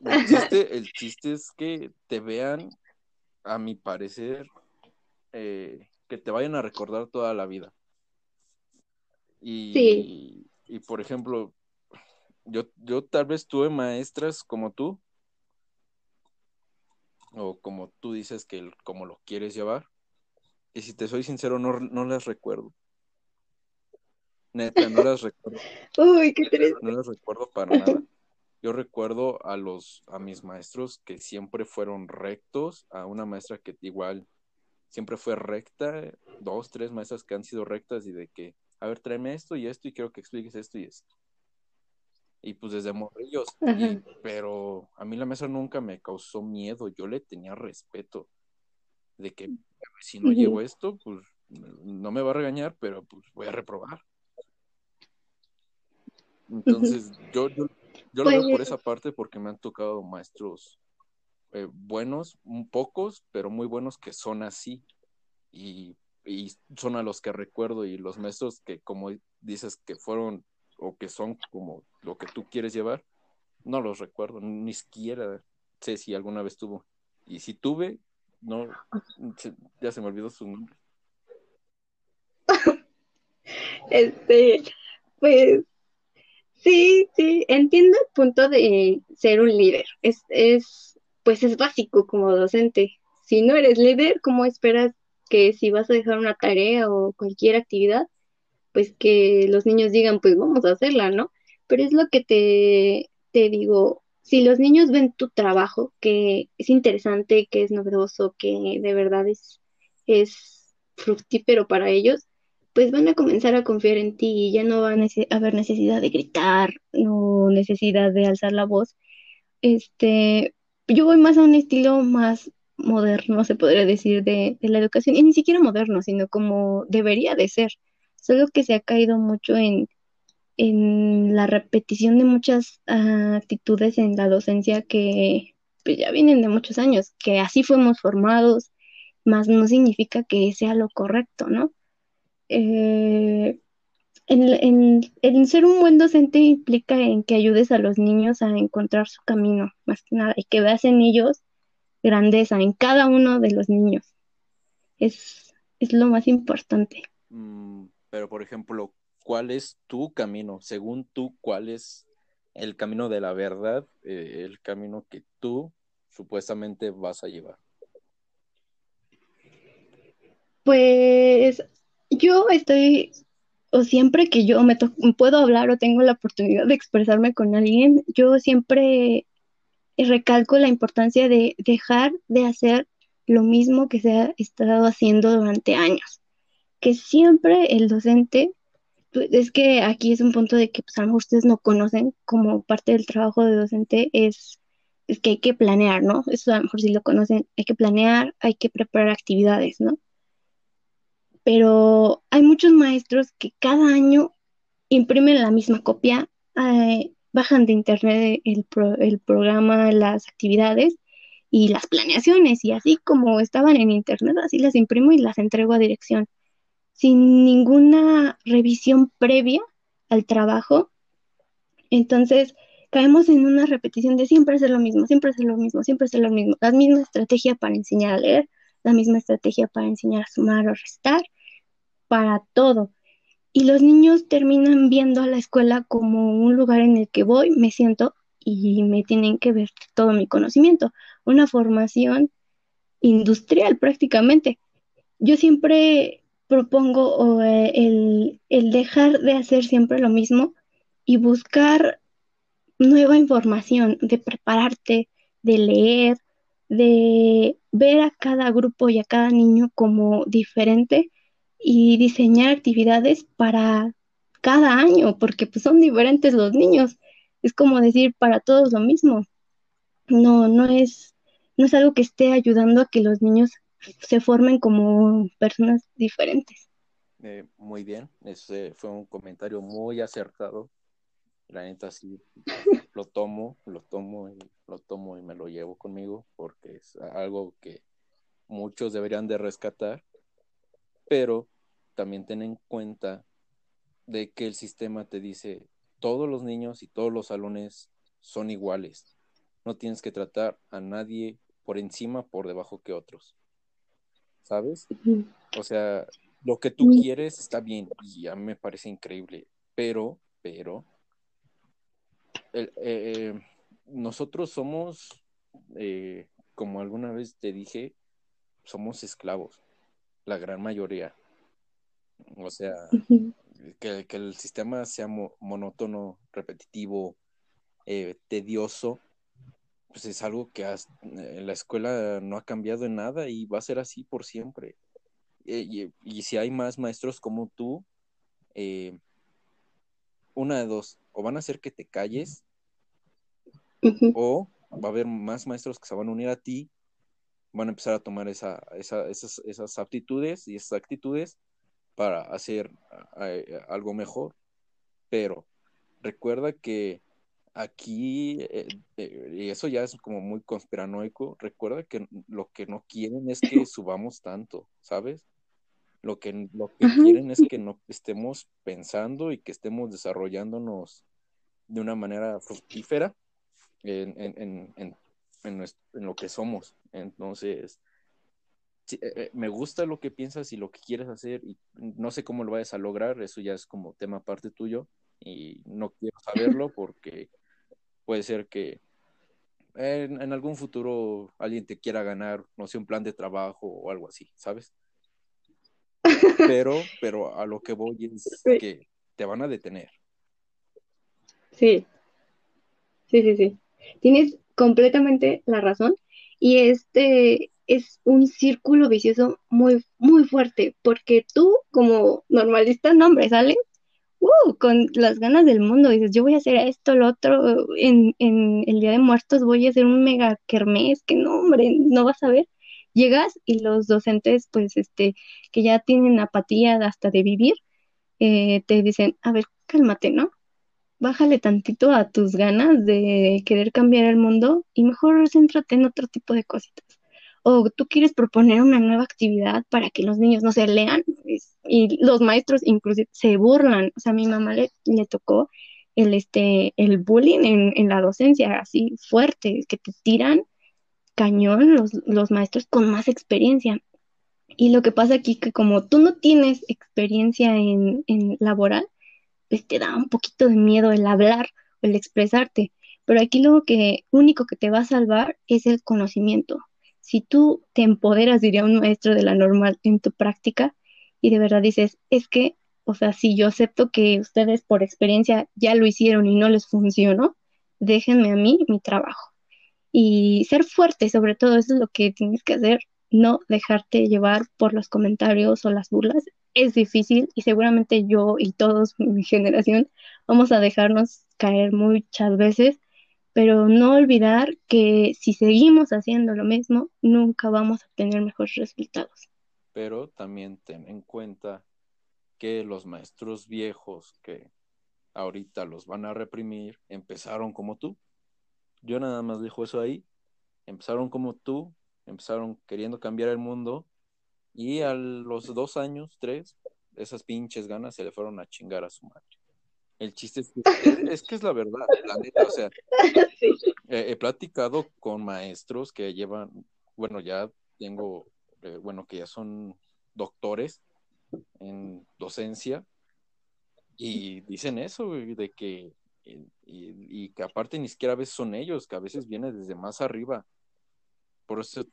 el, chiste, el chiste es que te vean, a mi parecer, eh, que te vayan a recordar toda la vida. Y, y, por ejemplo, yo, yo tal vez tuve maestras como tú, o como tú dices que como lo quieres llevar, y si te soy sincero, no, no las recuerdo. Neta, no las recuerdo. [LAUGHS] Uy, qué triste. No las recuerdo para nada. Yo recuerdo a los, a mis maestros que siempre fueron rectos, a una maestra que igual siempre fue recta, dos, tres maestras que han sido rectas y de que, a ver, tráeme esto y esto y quiero que expliques esto y esto. Y pues desde morrillos, pero a mí la maestra nunca me causó miedo, yo le tenía respeto de que si no llevo esto, pues no me va a regañar, pero pues voy a reprobar. Entonces, yo, yo, yo lo veo por esa parte porque me han tocado maestros eh, buenos, pocos, pero muy buenos que son así. Y, son a los que recuerdo y los maestros que como dices que fueron o que son como lo que tú quieres llevar, no los recuerdo, ni siquiera sé si alguna vez tuvo. Y si tuve, no, ya se me olvidó su nombre. [LAUGHS] Este, pues sí, sí, entiendo el punto de ser un líder. Es, es pues es básico como docente. Si no eres líder, ¿cómo esperas que si vas a dejar una tarea o cualquier actividad, pues que los niños digan, pues vamos a hacerla, ¿no? Pero es lo que te, te digo, si los niños ven tu trabajo, que es interesante, que es novedoso, que de verdad es, es fructífero para ellos, pues van a comenzar a confiar en ti y ya no van a haber necesidad de gritar, no necesidad de alzar la voz. Este, yo voy más a un estilo más moderno, se podría decir, de, la educación, y ni siquiera moderno, sino como debería de ser. Solo que se ha caído mucho en, en la repetición de muchas actitudes en la docencia que pues, ya vienen de muchos años, que así fuimos formados, más no significa que sea lo correcto, ¿no? Eh, en, ser un buen docente implica en que ayudes a los niños a encontrar su camino, más que nada, y que veas en ellos grandeza, en cada uno de los niños. Es, es lo más importante. Mm, pero, por ejemplo, ¿cuál es tu camino? Según tú, ¿cuál es el camino de la verdad, eh, el camino que tú supuestamente vas a llevar? Pues yo estoy o siempre que yo me puedo hablar o tengo la oportunidad de expresarme con alguien, yo siempre recalco la importancia de dejar de hacer lo mismo que se ha estado haciendo durante años. Que siempre el docente, pues, es que aquí es un punto de que pues, a lo mejor ustedes no conocen como parte del trabajo de docente es, es que hay que planear, ¿no? Eso a lo mejor si lo conocen, hay que planear, hay que preparar actividades, ¿no? Pero hay muchos maestros que cada año imprimen la misma copia, eh, bajan de internet el, el programa, las actividades y las planeaciones y así como estaban en internet, así las imprimo y las entrego a dirección, sin ninguna revisión previa al trabajo. Entonces, caemos en una repetición de siempre hacer lo mismo, siempre hacer lo mismo, siempre hacer lo mismo, la misma estrategia para enseñar a leer, la misma estrategia para enseñar a sumar o restar, para todo. Y los niños terminan viendo a la escuela como un lugar en el que voy, me siento y me tienen que ver todo mi conocimiento, una formación industrial prácticamente. Yo siempre propongo eh, el, el dejar de hacer siempre lo mismo y buscar nueva información, de prepararte, de leer, de ver a cada grupo y a cada niño como diferente y diseñar actividades para cada año, porque pues son diferentes los niños es como decir para todos lo mismo. No, no es, no es algo que esté ayudando a que los niños se formen como personas diferentes. Eh, muy bien, ese fue un comentario muy acertado. La neta sí lo tomo, lo tomo y lo tomo y me lo llevo conmigo porque es algo que muchos deberían de rescatar, pero también ten en cuenta de que el sistema te dice todos los niños y todos los salones son iguales. No tienes que tratar a nadie por encima, por debajo que otros. ¿Sabes? O sea, lo que tú quieres está bien y a mí me parece increíble, pero, pero, eh, eh, nosotros somos, eh, como alguna vez te dije, somos esclavos, la gran mayoría. O sea, que, el sistema sea monótono, repetitivo, eh, tedioso, pues es algo que en la escuela no ha cambiado en nada y va a ser así por siempre. Eh, y, si hay más maestros como tú, eh, una de dos, o van a hacer que te calles, o va a haber más maestros que se van a unir a ti, van a empezar a tomar esa, esas, esas aptitudes y esas actitudes para hacer eh, algo mejor. Pero recuerda que aquí, eh, eh, y eso ya es como muy conspiranoico, recuerda que lo que no quieren es que [LAUGHS] subamos tanto, ¿sabes? Lo que, lo que quieren es que no estemos pensando y que estemos desarrollándonos de una manera fructífera en, en, en, en lo que somos. Entonces, eh, eh, me gusta lo que piensas y lo que quieres hacer y no sé cómo lo vayas a lograr, eso ya es como tema aparte tuyo y no quiero saberlo [LAUGHS] porque puede ser que en, algún futuro alguien te quiera ganar, no sé, un plan de trabajo o algo así, ¿sabes? [LAUGHS] Pero, pero a lo que voy es que te van a detener. Sí, sí, sí, sí. Tienes completamente la razón. Y este, es un círculo vicioso muy, muy fuerte, porque tú como normalista, no, hombre, sales uh, con las ganas del mundo, dices, yo voy a hacer esto, lo otro, en, en el Día de Muertos voy a hacer un mega kermés, que no, hombre, no vas a ver. Llegas y los docentes, pues, este, que ya tienen apatía hasta de vivir, eh, te dicen, a ver, cálmate, ¿no? Bájale tantito a tus ganas de querer cambiar el mundo y mejor céntrate en otro tipo de cositas o tú quieres proponer una nueva actividad para que los niños no se lean y los maestros inclusive se burlan. O sea, a mi mamá le, tocó el, este, el bullying en, en, la docencia así fuerte, que te tiran cañón los, los maestros con más experiencia. Y lo que pasa aquí que como tú no tienes experiencia en, en laboral, pues te da un poquito de miedo el hablar o el expresarte. Pero aquí lo que único que te va a salvar es el conocimiento si tú te empoderas, diría un maestro de la normal, en tu práctica y de verdad dices, es que o sea, si yo acepto que ustedes por experiencia ya lo hicieron y no les funcionó, déjenme a mí mi trabajo. Y ser fuerte, sobre todo, eso es lo que tienes que hacer, no dejarte llevar por los comentarios o las burlas. Es difícil y seguramente yo y todos [LAUGHS] mi generación vamos a dejarnos caer muchas veces, pero no olvidar que si seguimos haciendo lo mismo, nunca vamos a tener mejores resultados. Pero también ten en cuenta que los maestros viejos que ahorita los van a reprimir empezaron como tú. Yo nada más dejo eso ahí. Empezaron como tú, empezaron queriendo cambiar el mundo y a los dos años, tres, esas pinches ganas se le fueron a chingar a su madre. El chiste es que es, que es la verdad, la neta, o sea, [LAUGHS] he platicado con maestros que llevan, bueno, ya tengo, eh, bueno, que ya son doctores en docencia y dicen eso, de que, y, que aparte ni siquiera a veces son ellos, que a veces viene desde más arriba. Por eso,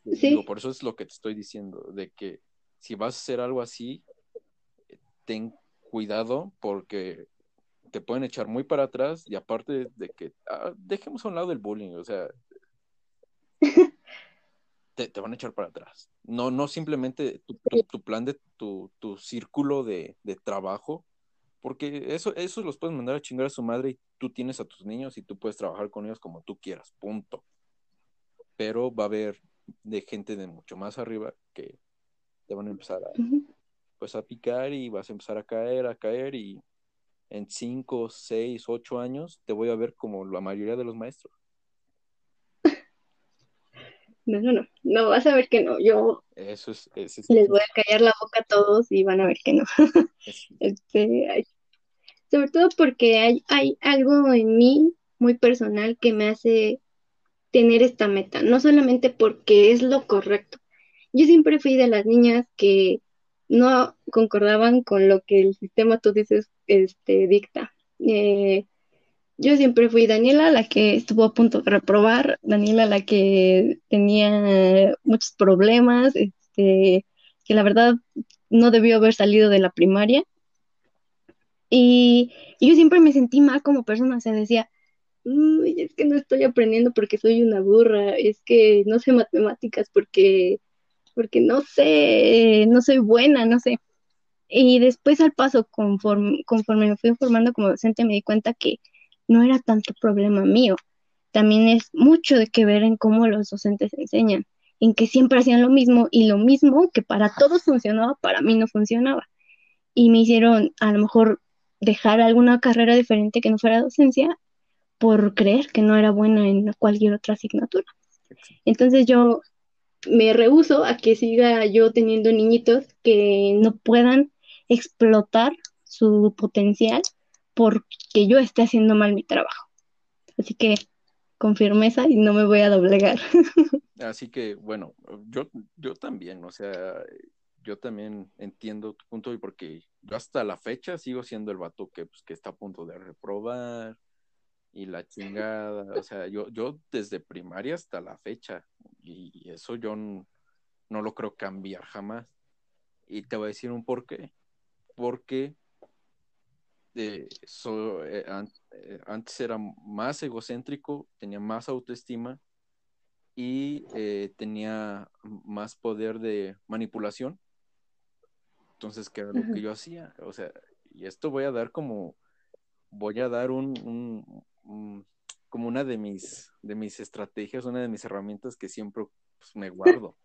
por eso es lo que te estoy diciendo, de que si vas a hacer algo así, ten cuidado porque te pueden echar muy para atrás y aparte de que ah, dejemos a un lado el bullying, o sea, [LAUGHS] te, van a echar para atrás. No, no simplemente tu, plan de tu, círculo de, trabajo, porque eso, eso los puedes mandar a chingar a su madre y tú tienes a tus niños y tú puedes trabajar con ellos como tú quieras, punto. Pero va a haber de gente de mucho más arriba que te van a empezar a, pues a picar y vas a empezar a caer, a caer y en cinco, seis, ocho años te voy a ver como la mayoría de los maestros. No, no, no, no, vas a ver que no. Yo eso es, les voy a callar la boca a todos y van a ver que no. [LAUGHS] [LAUGHS] este, sobre todo porque hay, hay algo en mí muy personal que me hace tener esta meta, no solamente porque es lo correcto. Yo siempre fui de las niñas que no concordaban con lo que el sistema, tú dices, este, dicta. Eh, yo siempre fui Daniela, la que estuvo a punto de reprobar, Daniela, la que tenía muchos problemas, este, que la verdad no debió haber salido de la primaria. Y, yo siempre me sentí mal como persona, o sea, decía, es que no estoy aprendiendo porque soy una burra, es que no sé matemáticas porque porque no sé, no soy buena, no sé. Y después al paso, conforme, conforme me fui informando como docente, me di cuenta que no era tanto problema mío. También es mucho de que ver en cómo los docentes enseñan, en que siempre hacían lo mismo y lo mismo que para todos funcionaba, para mí no funcionaba. Y me hicieron a lo mejor dejar alguna carrera diferente que no fuera docencia por creer que no era buena en cualquier otra asignatura. Entonces yo me rehuso a que siga yo teniendo niñitos que no puedan explotar su potencial porque yo esté haciendo mal mi trabajo. Así que con firmeza y no me voy a doblegar. [LAUGHS] Así que bueno, yo, yo también, o sea, yo también entiendo tu punto y porque yo hasta la fecha sigo siendo el vato que, pues, que está a punto de reprobar, y la chingada, o sea, yo, yo desde primaria hasta la fecha, y eso yo no, lo creo cambiar jamás. Y te voy a decir un por qué. Porque eh, eh, eh, antes era más egocéntrico, tenía más autoestima y tenía más poder de manipulación. Entonces, ¿qué era lo que yo hacía? O sea, y esto voy a dar como, voy a dar un, Mm, como una de mis, de mis estrategias, una de mis herramientas que siempre pues, me guardo.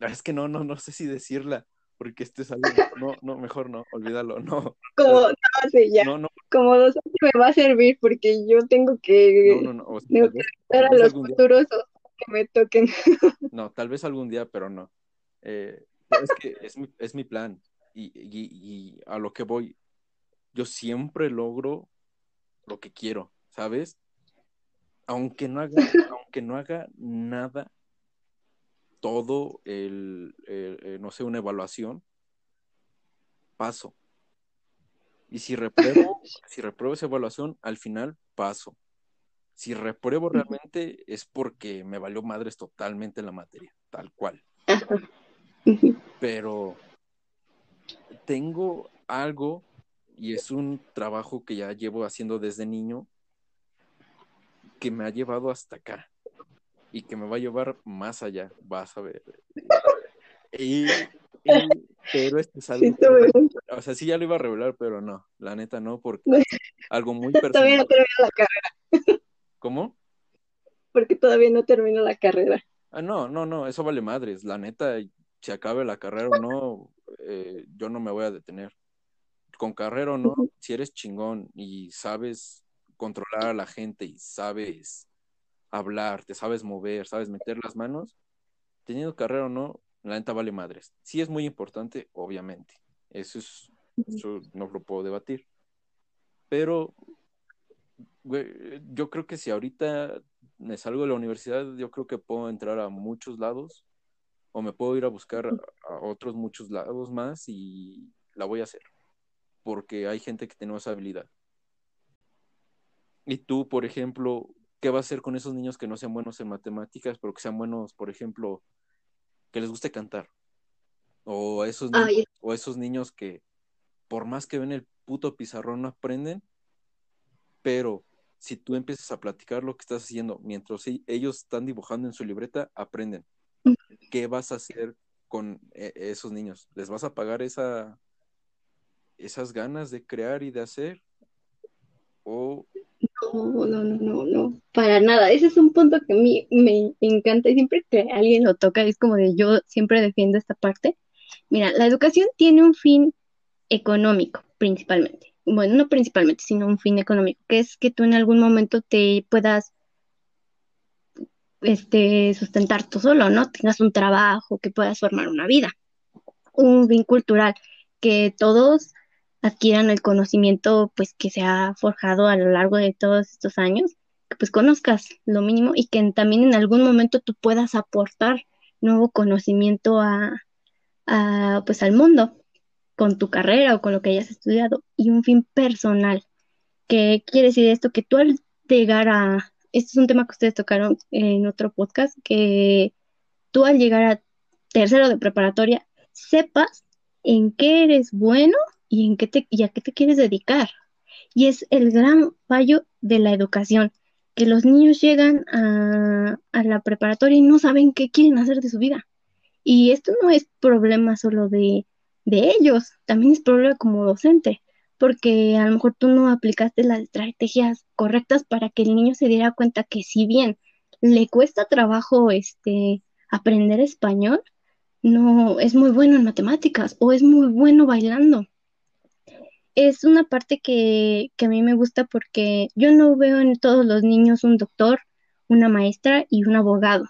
Es que no, no, no sé si decirla, porque este es algo, no, no, mejor no, olvídalo, no. Como, no, sé, ya. Como dos me va a servir porque yo tengo que, no, no, no. a los futuros que me toquen. [LAUGHS] No, tal vez algún día, pero no. Eh, es que es mi, es mi plan y, y, y a lo que voy, yo siempre logro lo que quiero, ¿sabes? Aunque no haga, [LAUGHS] aunque no haga nada, todo el, eh, no sé, una evaluación, paso. Y si repruebo, [LAUGHS] si repruebo esa evaluación, al final paso. Si repruebo realmente es porque me valió madres totalmente la materia, tal cual. Pero tengo algo y es un trabajo que ya llevo haciendo desde niño que me ha llevado hasta acá y que me va a llevar más allá, vas a ver. Y, pero este es algo, o sea, sí ya lo iba a revelar, pero no, la neta no, porque [LAUGHS] algo muy personal. Todavía no termino la carrera. ¿Cómo? Porque todavía no termino la carrera. Ah, no, no, no, eso vale madres, la neta, si acabe la carrera o no, eh, yo no me voy a detener. Con carrera o no, si eres chingón y sabes controlar a la gente y sabes hablar, te sabes mover, sabes meter las manos, teniendo carrera o no, la neta vale madres. Sí es muy importante, obviamente. Eso es, eso no lo puedo debatir. Pero, yo creo que si ahorita me salgo de la universidad, yo creo que puedo entrar a muchos lados o me puedo ir a buscar a, otros muchos lados más y la voy a hacer. Porque hay gente que tiene esa habilidad. Y tú, por ejemplo, ¿qué va a hacer con esos niños que no sean buenos en matemáticas, pero que sean buenos, por ejemplo, que les guste cantar? O esos, niños, o esos niños que, por más que ven el puto pizarrón, no aprenden, pero si tú empiezas a platicar lo que estás haciendo mientras ellos están dibujando en su libreta, aprenden. ¿Qué vas a hacer con e, esos niños? ¿Les vas a pagar esa, esas ganas de crear y de hacer? ¿O no, no, no, no, para nada. Ese es un punto que a mí me encanta y siempre que alguien lo toca es como de yo siempre defiendo esta parte. Mira, la educación tiene un fin económico principalmente. Bueno, no principalmente, sino un fin económico, que es que tú en algún momento te puedas este, sustentar tú solo, ¿no? Tengas un trabajo, que puedas formar una vida. Un fin cultural, que todos adquieran el conocimiento pues que se ha forjado a lo largo de todos estos años, que pues conozcas lo mínimo y que también en algún momento tú puedas aportar nuevo conocimiento a, pues al mundo con tu carrera o con lo que hayas estudiado y un fin personal. ¿Qué quiere decir esto? Que tú al llegar a, este es un tema que ustedes tocaron en otro podcast, que tú al llegar a tercero de preparatoria sepas en qué eres bueno y, en qué te, y a qué te quieres dedicar. Y es el gran fallo de la educación, que los niños llegan a, a la preparatoria y no saben qué quieren hacer de su vida. Y esto no es problema solo de, de ellos, también es problema como docente, porque a lo mejor tú no aplicaste las estrategias correctas para que el niño se diera cuenta que si bien le cuesta trabajo este aprender español, no es muy bueno en matemáticas o es muy bueno bailando es una parte que, a mí me gusta porque yo no veo en todos los niños un doctor, una maestra y un abogado.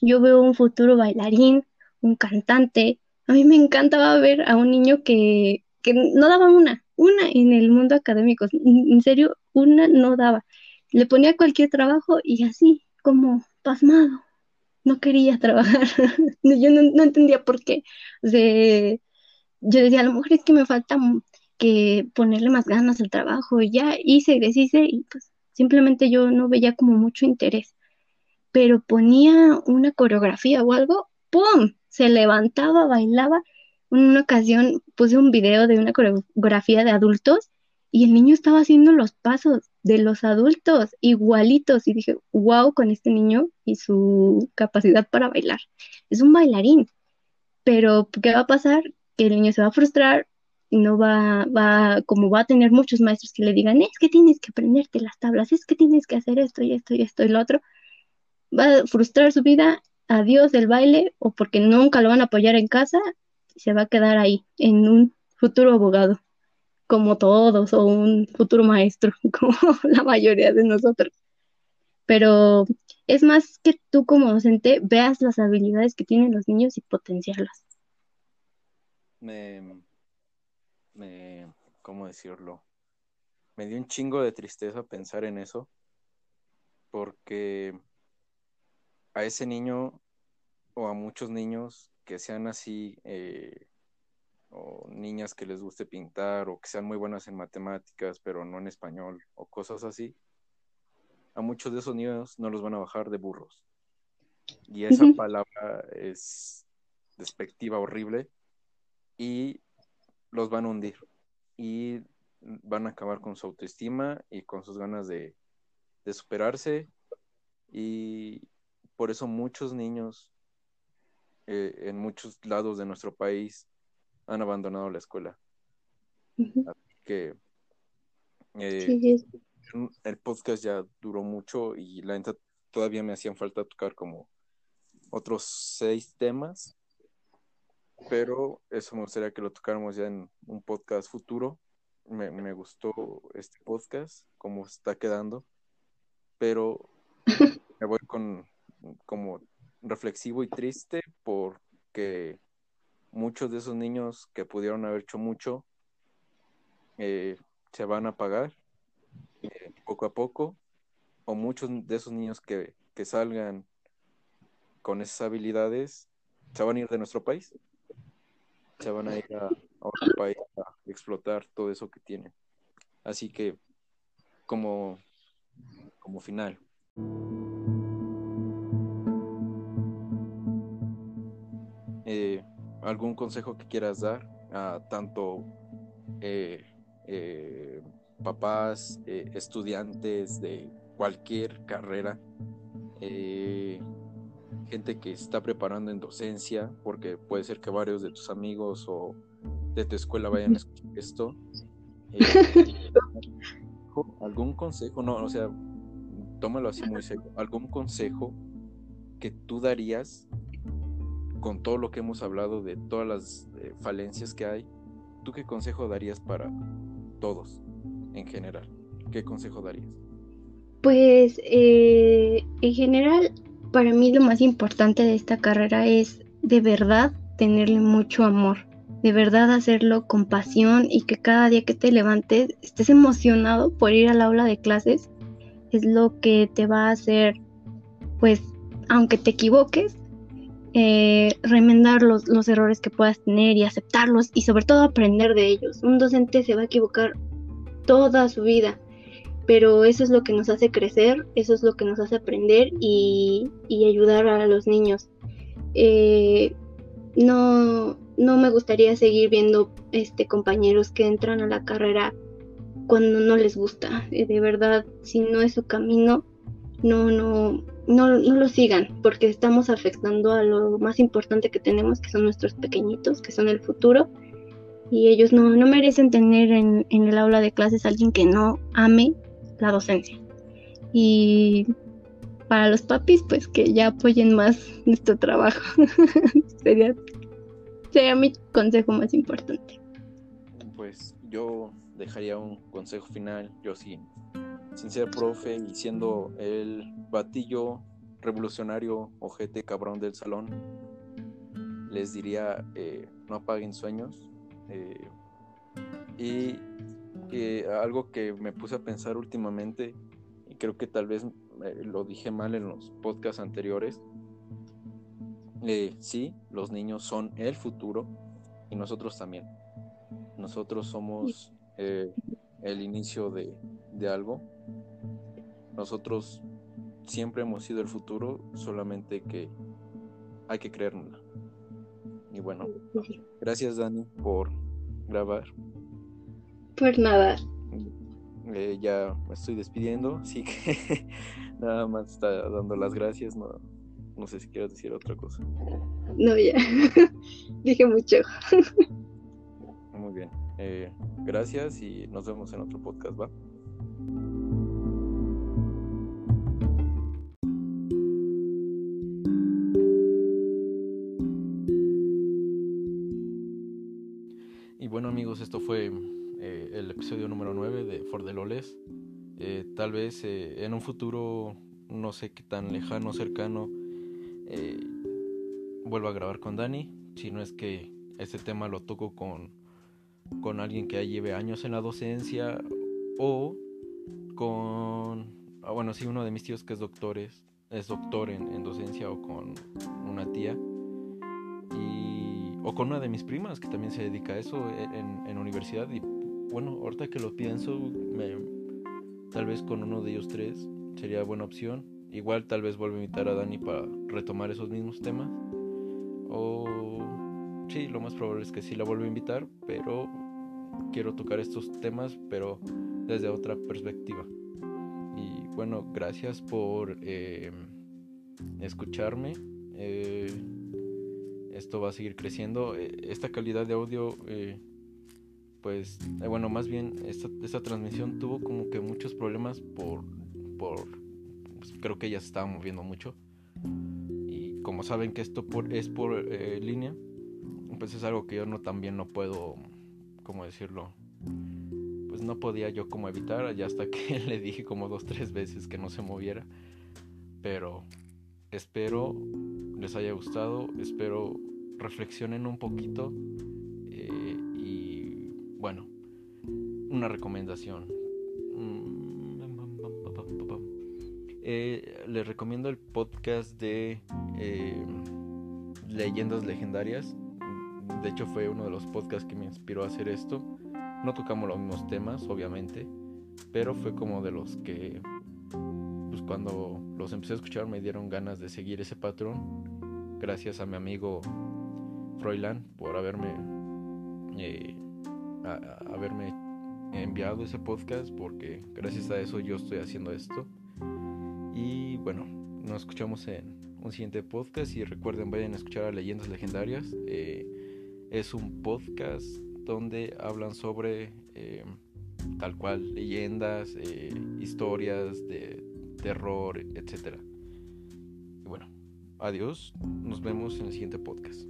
Yo veo un futuro bailarín, un cantante. A mí me encantaba ver a un niño que, que no daba una, una en el mundo académico. En serio, una no daba. Le ponía cualquier trabajo y así, como pasmado. No quería [LAUGHS] trabajar. yo no, entendía por qué. O yo decía, a lo mejor es que me falta que ponerle más ganas al trabajo y ya hice deshice y pues simplemente yo no veía como mucho interés. Pero ponía una coreografía o algo, ¡pum! Se levantaba, bailaba. En una ocasión puse un video de una coreografía de adultos y el niño estaba haciendo los pasos de los adultos igualitos y dije, wow, con este niño y su capacidad para bailar. Es un bailarín, pero ¿qué va a pasar? Que el niño se va a frustrar, no va, va, como va a tener muchos maestros que le digan, es que tienes que aprenderte las tablas, es que tienes que hacer esto y esto y esto y lo otro, va a frustrar su vida, adiós del baile, o porque nunca lo van a apoyar en casa, se va a quedar ahí, en un futuro abogado, como todos, o un futuro maestro, [LAUGHS] como la mayoría de nosotros. Pero es más que tú como docente veas las habilidades que tienen los niños y potenciarlas. Me, me, ¿cómo decirlo? Me dio un chingo de tristeza pensar en eso, porque a ese niño o a muchos niños que sean así, eh, o niñas que les guste pintar, o que sean muy buenas en matemáticas, pero no en español, o cosas así, a muchos de esos niños no los van a bajar de burros. Y esa palabra es despectiva, horrible, y los van a hundir. y van a acabar con su autoestima y con sus ganas de, de superarse y por eso muchos niños eh, en muchos lados de nuestro país han abandonado la escuela. Así que eh, el podcast ya duró mucho y la neta todavía me hacían falta tocar como otros seis temas, pero eso me gustaría que lo tocáramos ya en un podcast futuro. Me, me gustó este podcast, como está quedando, pero [LAUGHS] me voy con como reflexivo y triste porque muchos de esos niños que pudieron haber hecho mucho eh, se van a pagar eh, poco a poco o muchos de esos niños que, que salgan con esas habilidades se van a ir de nuestro país se van a ir a, otro país a explotar todo eso que tienen así que como como final. Eh, algún consejo que quieras dar a tanto eh, eh, papás, eh, estudiantes de cualquier carrera, gente que está preparando en docencia, porque puede ser que varios de tus amigos o de tu escuela vayan a escuchar esto. [LAUGHS] ¿Algún consejo? No, o sea, tómalo así muy serio. ¿Algún consejo que tú darías con todo lo que hemos hablado de todas las eh, falencias que hay, ¿tú qué consejo darías para todos en general? ¿Qué consejo darías? Pues eh, en general, para mí lo más importante de esta carrera es de verdad tenerle mucho amor, de verdad hacerlo con pasión y que cada día que te levantes estés emocionado por ir al aula de clases, es lo que te va a hacer, pues, aunque te equivoques, eh, remendar los, los, errores que puedas tener y aceptarlos y sobre todo aprender de ellos. Un docente se va a equivocar toda su vida, pero eso es lo que nos hace crecer, eso es lo que nos hace aprender y, ayudar a los niños. Eh, no, no me gustaría seguir viendo este, compañeros que entran a la carrera cuando no les gusta. Eh, de verdad, si no es su camino, no, no, no, no lo sigan, porque estamos afectando a lo más importante que tenemos, que son nuestros pequeñitos, que son el futuro, y ellos no, no merecen tener en, el aula de clases alguien que no ame la docencia. Y para los papis, pues que ya apoyen más nuestro trabajo. [LAUGHS] sería, sería mi consejo más importante. Pues yo dejaría un consejo final, yo sí sin ser profe y siendo el batillo revolucionario ojete cabrón del salón, les diría eh, no apaguen sueños. Eh, y algo que me puse a pensar últimamente, y creo que tal vez eh, lo dije mal en los podcasts anteriores, sí, los niños son el futuro y nosotros también. Nosotros somos el inicio de, de algo. Nosotros siempre hemos sido el futuro, solamente que hay que creérnosla. Y bueno, gracias Dani por grabar. Por nada. Eh, ya me estoy despidiendo, así que [LAUGHS] nada más está dando las gracias. No, no sé si quieres decir otra cosa. No, ya. [LAUGHS] Dije mucho. Muy bien. Eh, gracias y nos vemos en otro podcast, ¿va? Y bueno amigos, esto fue eh, el episodio número 9 de For the Loles. Eh, tal vez en un futuro, no sé qué tan lejano, cercano, vuelva a grabar con Dani. Si no es que este tema lo toco con con alguien que lleve años en la docencia o con, ah, bueno, sí, uno de mis tíos que es doctor, es, doctor en, docencia o con una tía y, o con una de mis primas que también se dedica a eso en, en universidad y bueno, ahorita que lo pienso, me, tal vez con uno de ellos tres sería buena opción. Igual tal vez vuelvo a invitar a Dani para retomar esos mismos temas. O sí, lo más probable es que sí la vuelva a invitar, pero quiero tocar estos temas, pero desde otra perspectiva. Y bueno, gracias por eh, escucharme. Eh, esto va a seguir creciendo. Eh, esta calidad de audio, pues, bueno, más bien esta, esta, transmisión tuvo como que muchos problemas por, por pues, creo que ya se estaba moviendo mucho. Y como saben que esto por, es por línea, pues es algo que yo no también no puedo, ¿cómo decirlo? Pues no podía yo como evitar, ya hasta que [LAUGHS] le dije como dos, tres veces que no se moviera. Pero espero les haya gustado, espero reflexionen un poquito eh, bueno, una recomendación. Mm, eh, les recomiendo el podcast de eh, Leyendas Legendarias de hecho fue uno de los podcasts que me inspiró a hacer esto. No tocamos los mismos temas, obviamente, pero fue como de los que, pues cuando los empecé a escuchar me dieron ganas de seguir ese patrón. Gracias a mi amigo Froilán por haberme, eh, haberme enviado ese podcast, porque gracias a eso yo estoy haciendo esto. Y bueno, nos escuchamos en un siguiente podcast y recuerden vayan a escuchar a Leyendas Legendarias. Eh, es un podcast donde hablan sobre eh, tal cual leyendas, eh, historias de terror, etc. Y bueno, adiós, nos vemos en el siguiente podcast.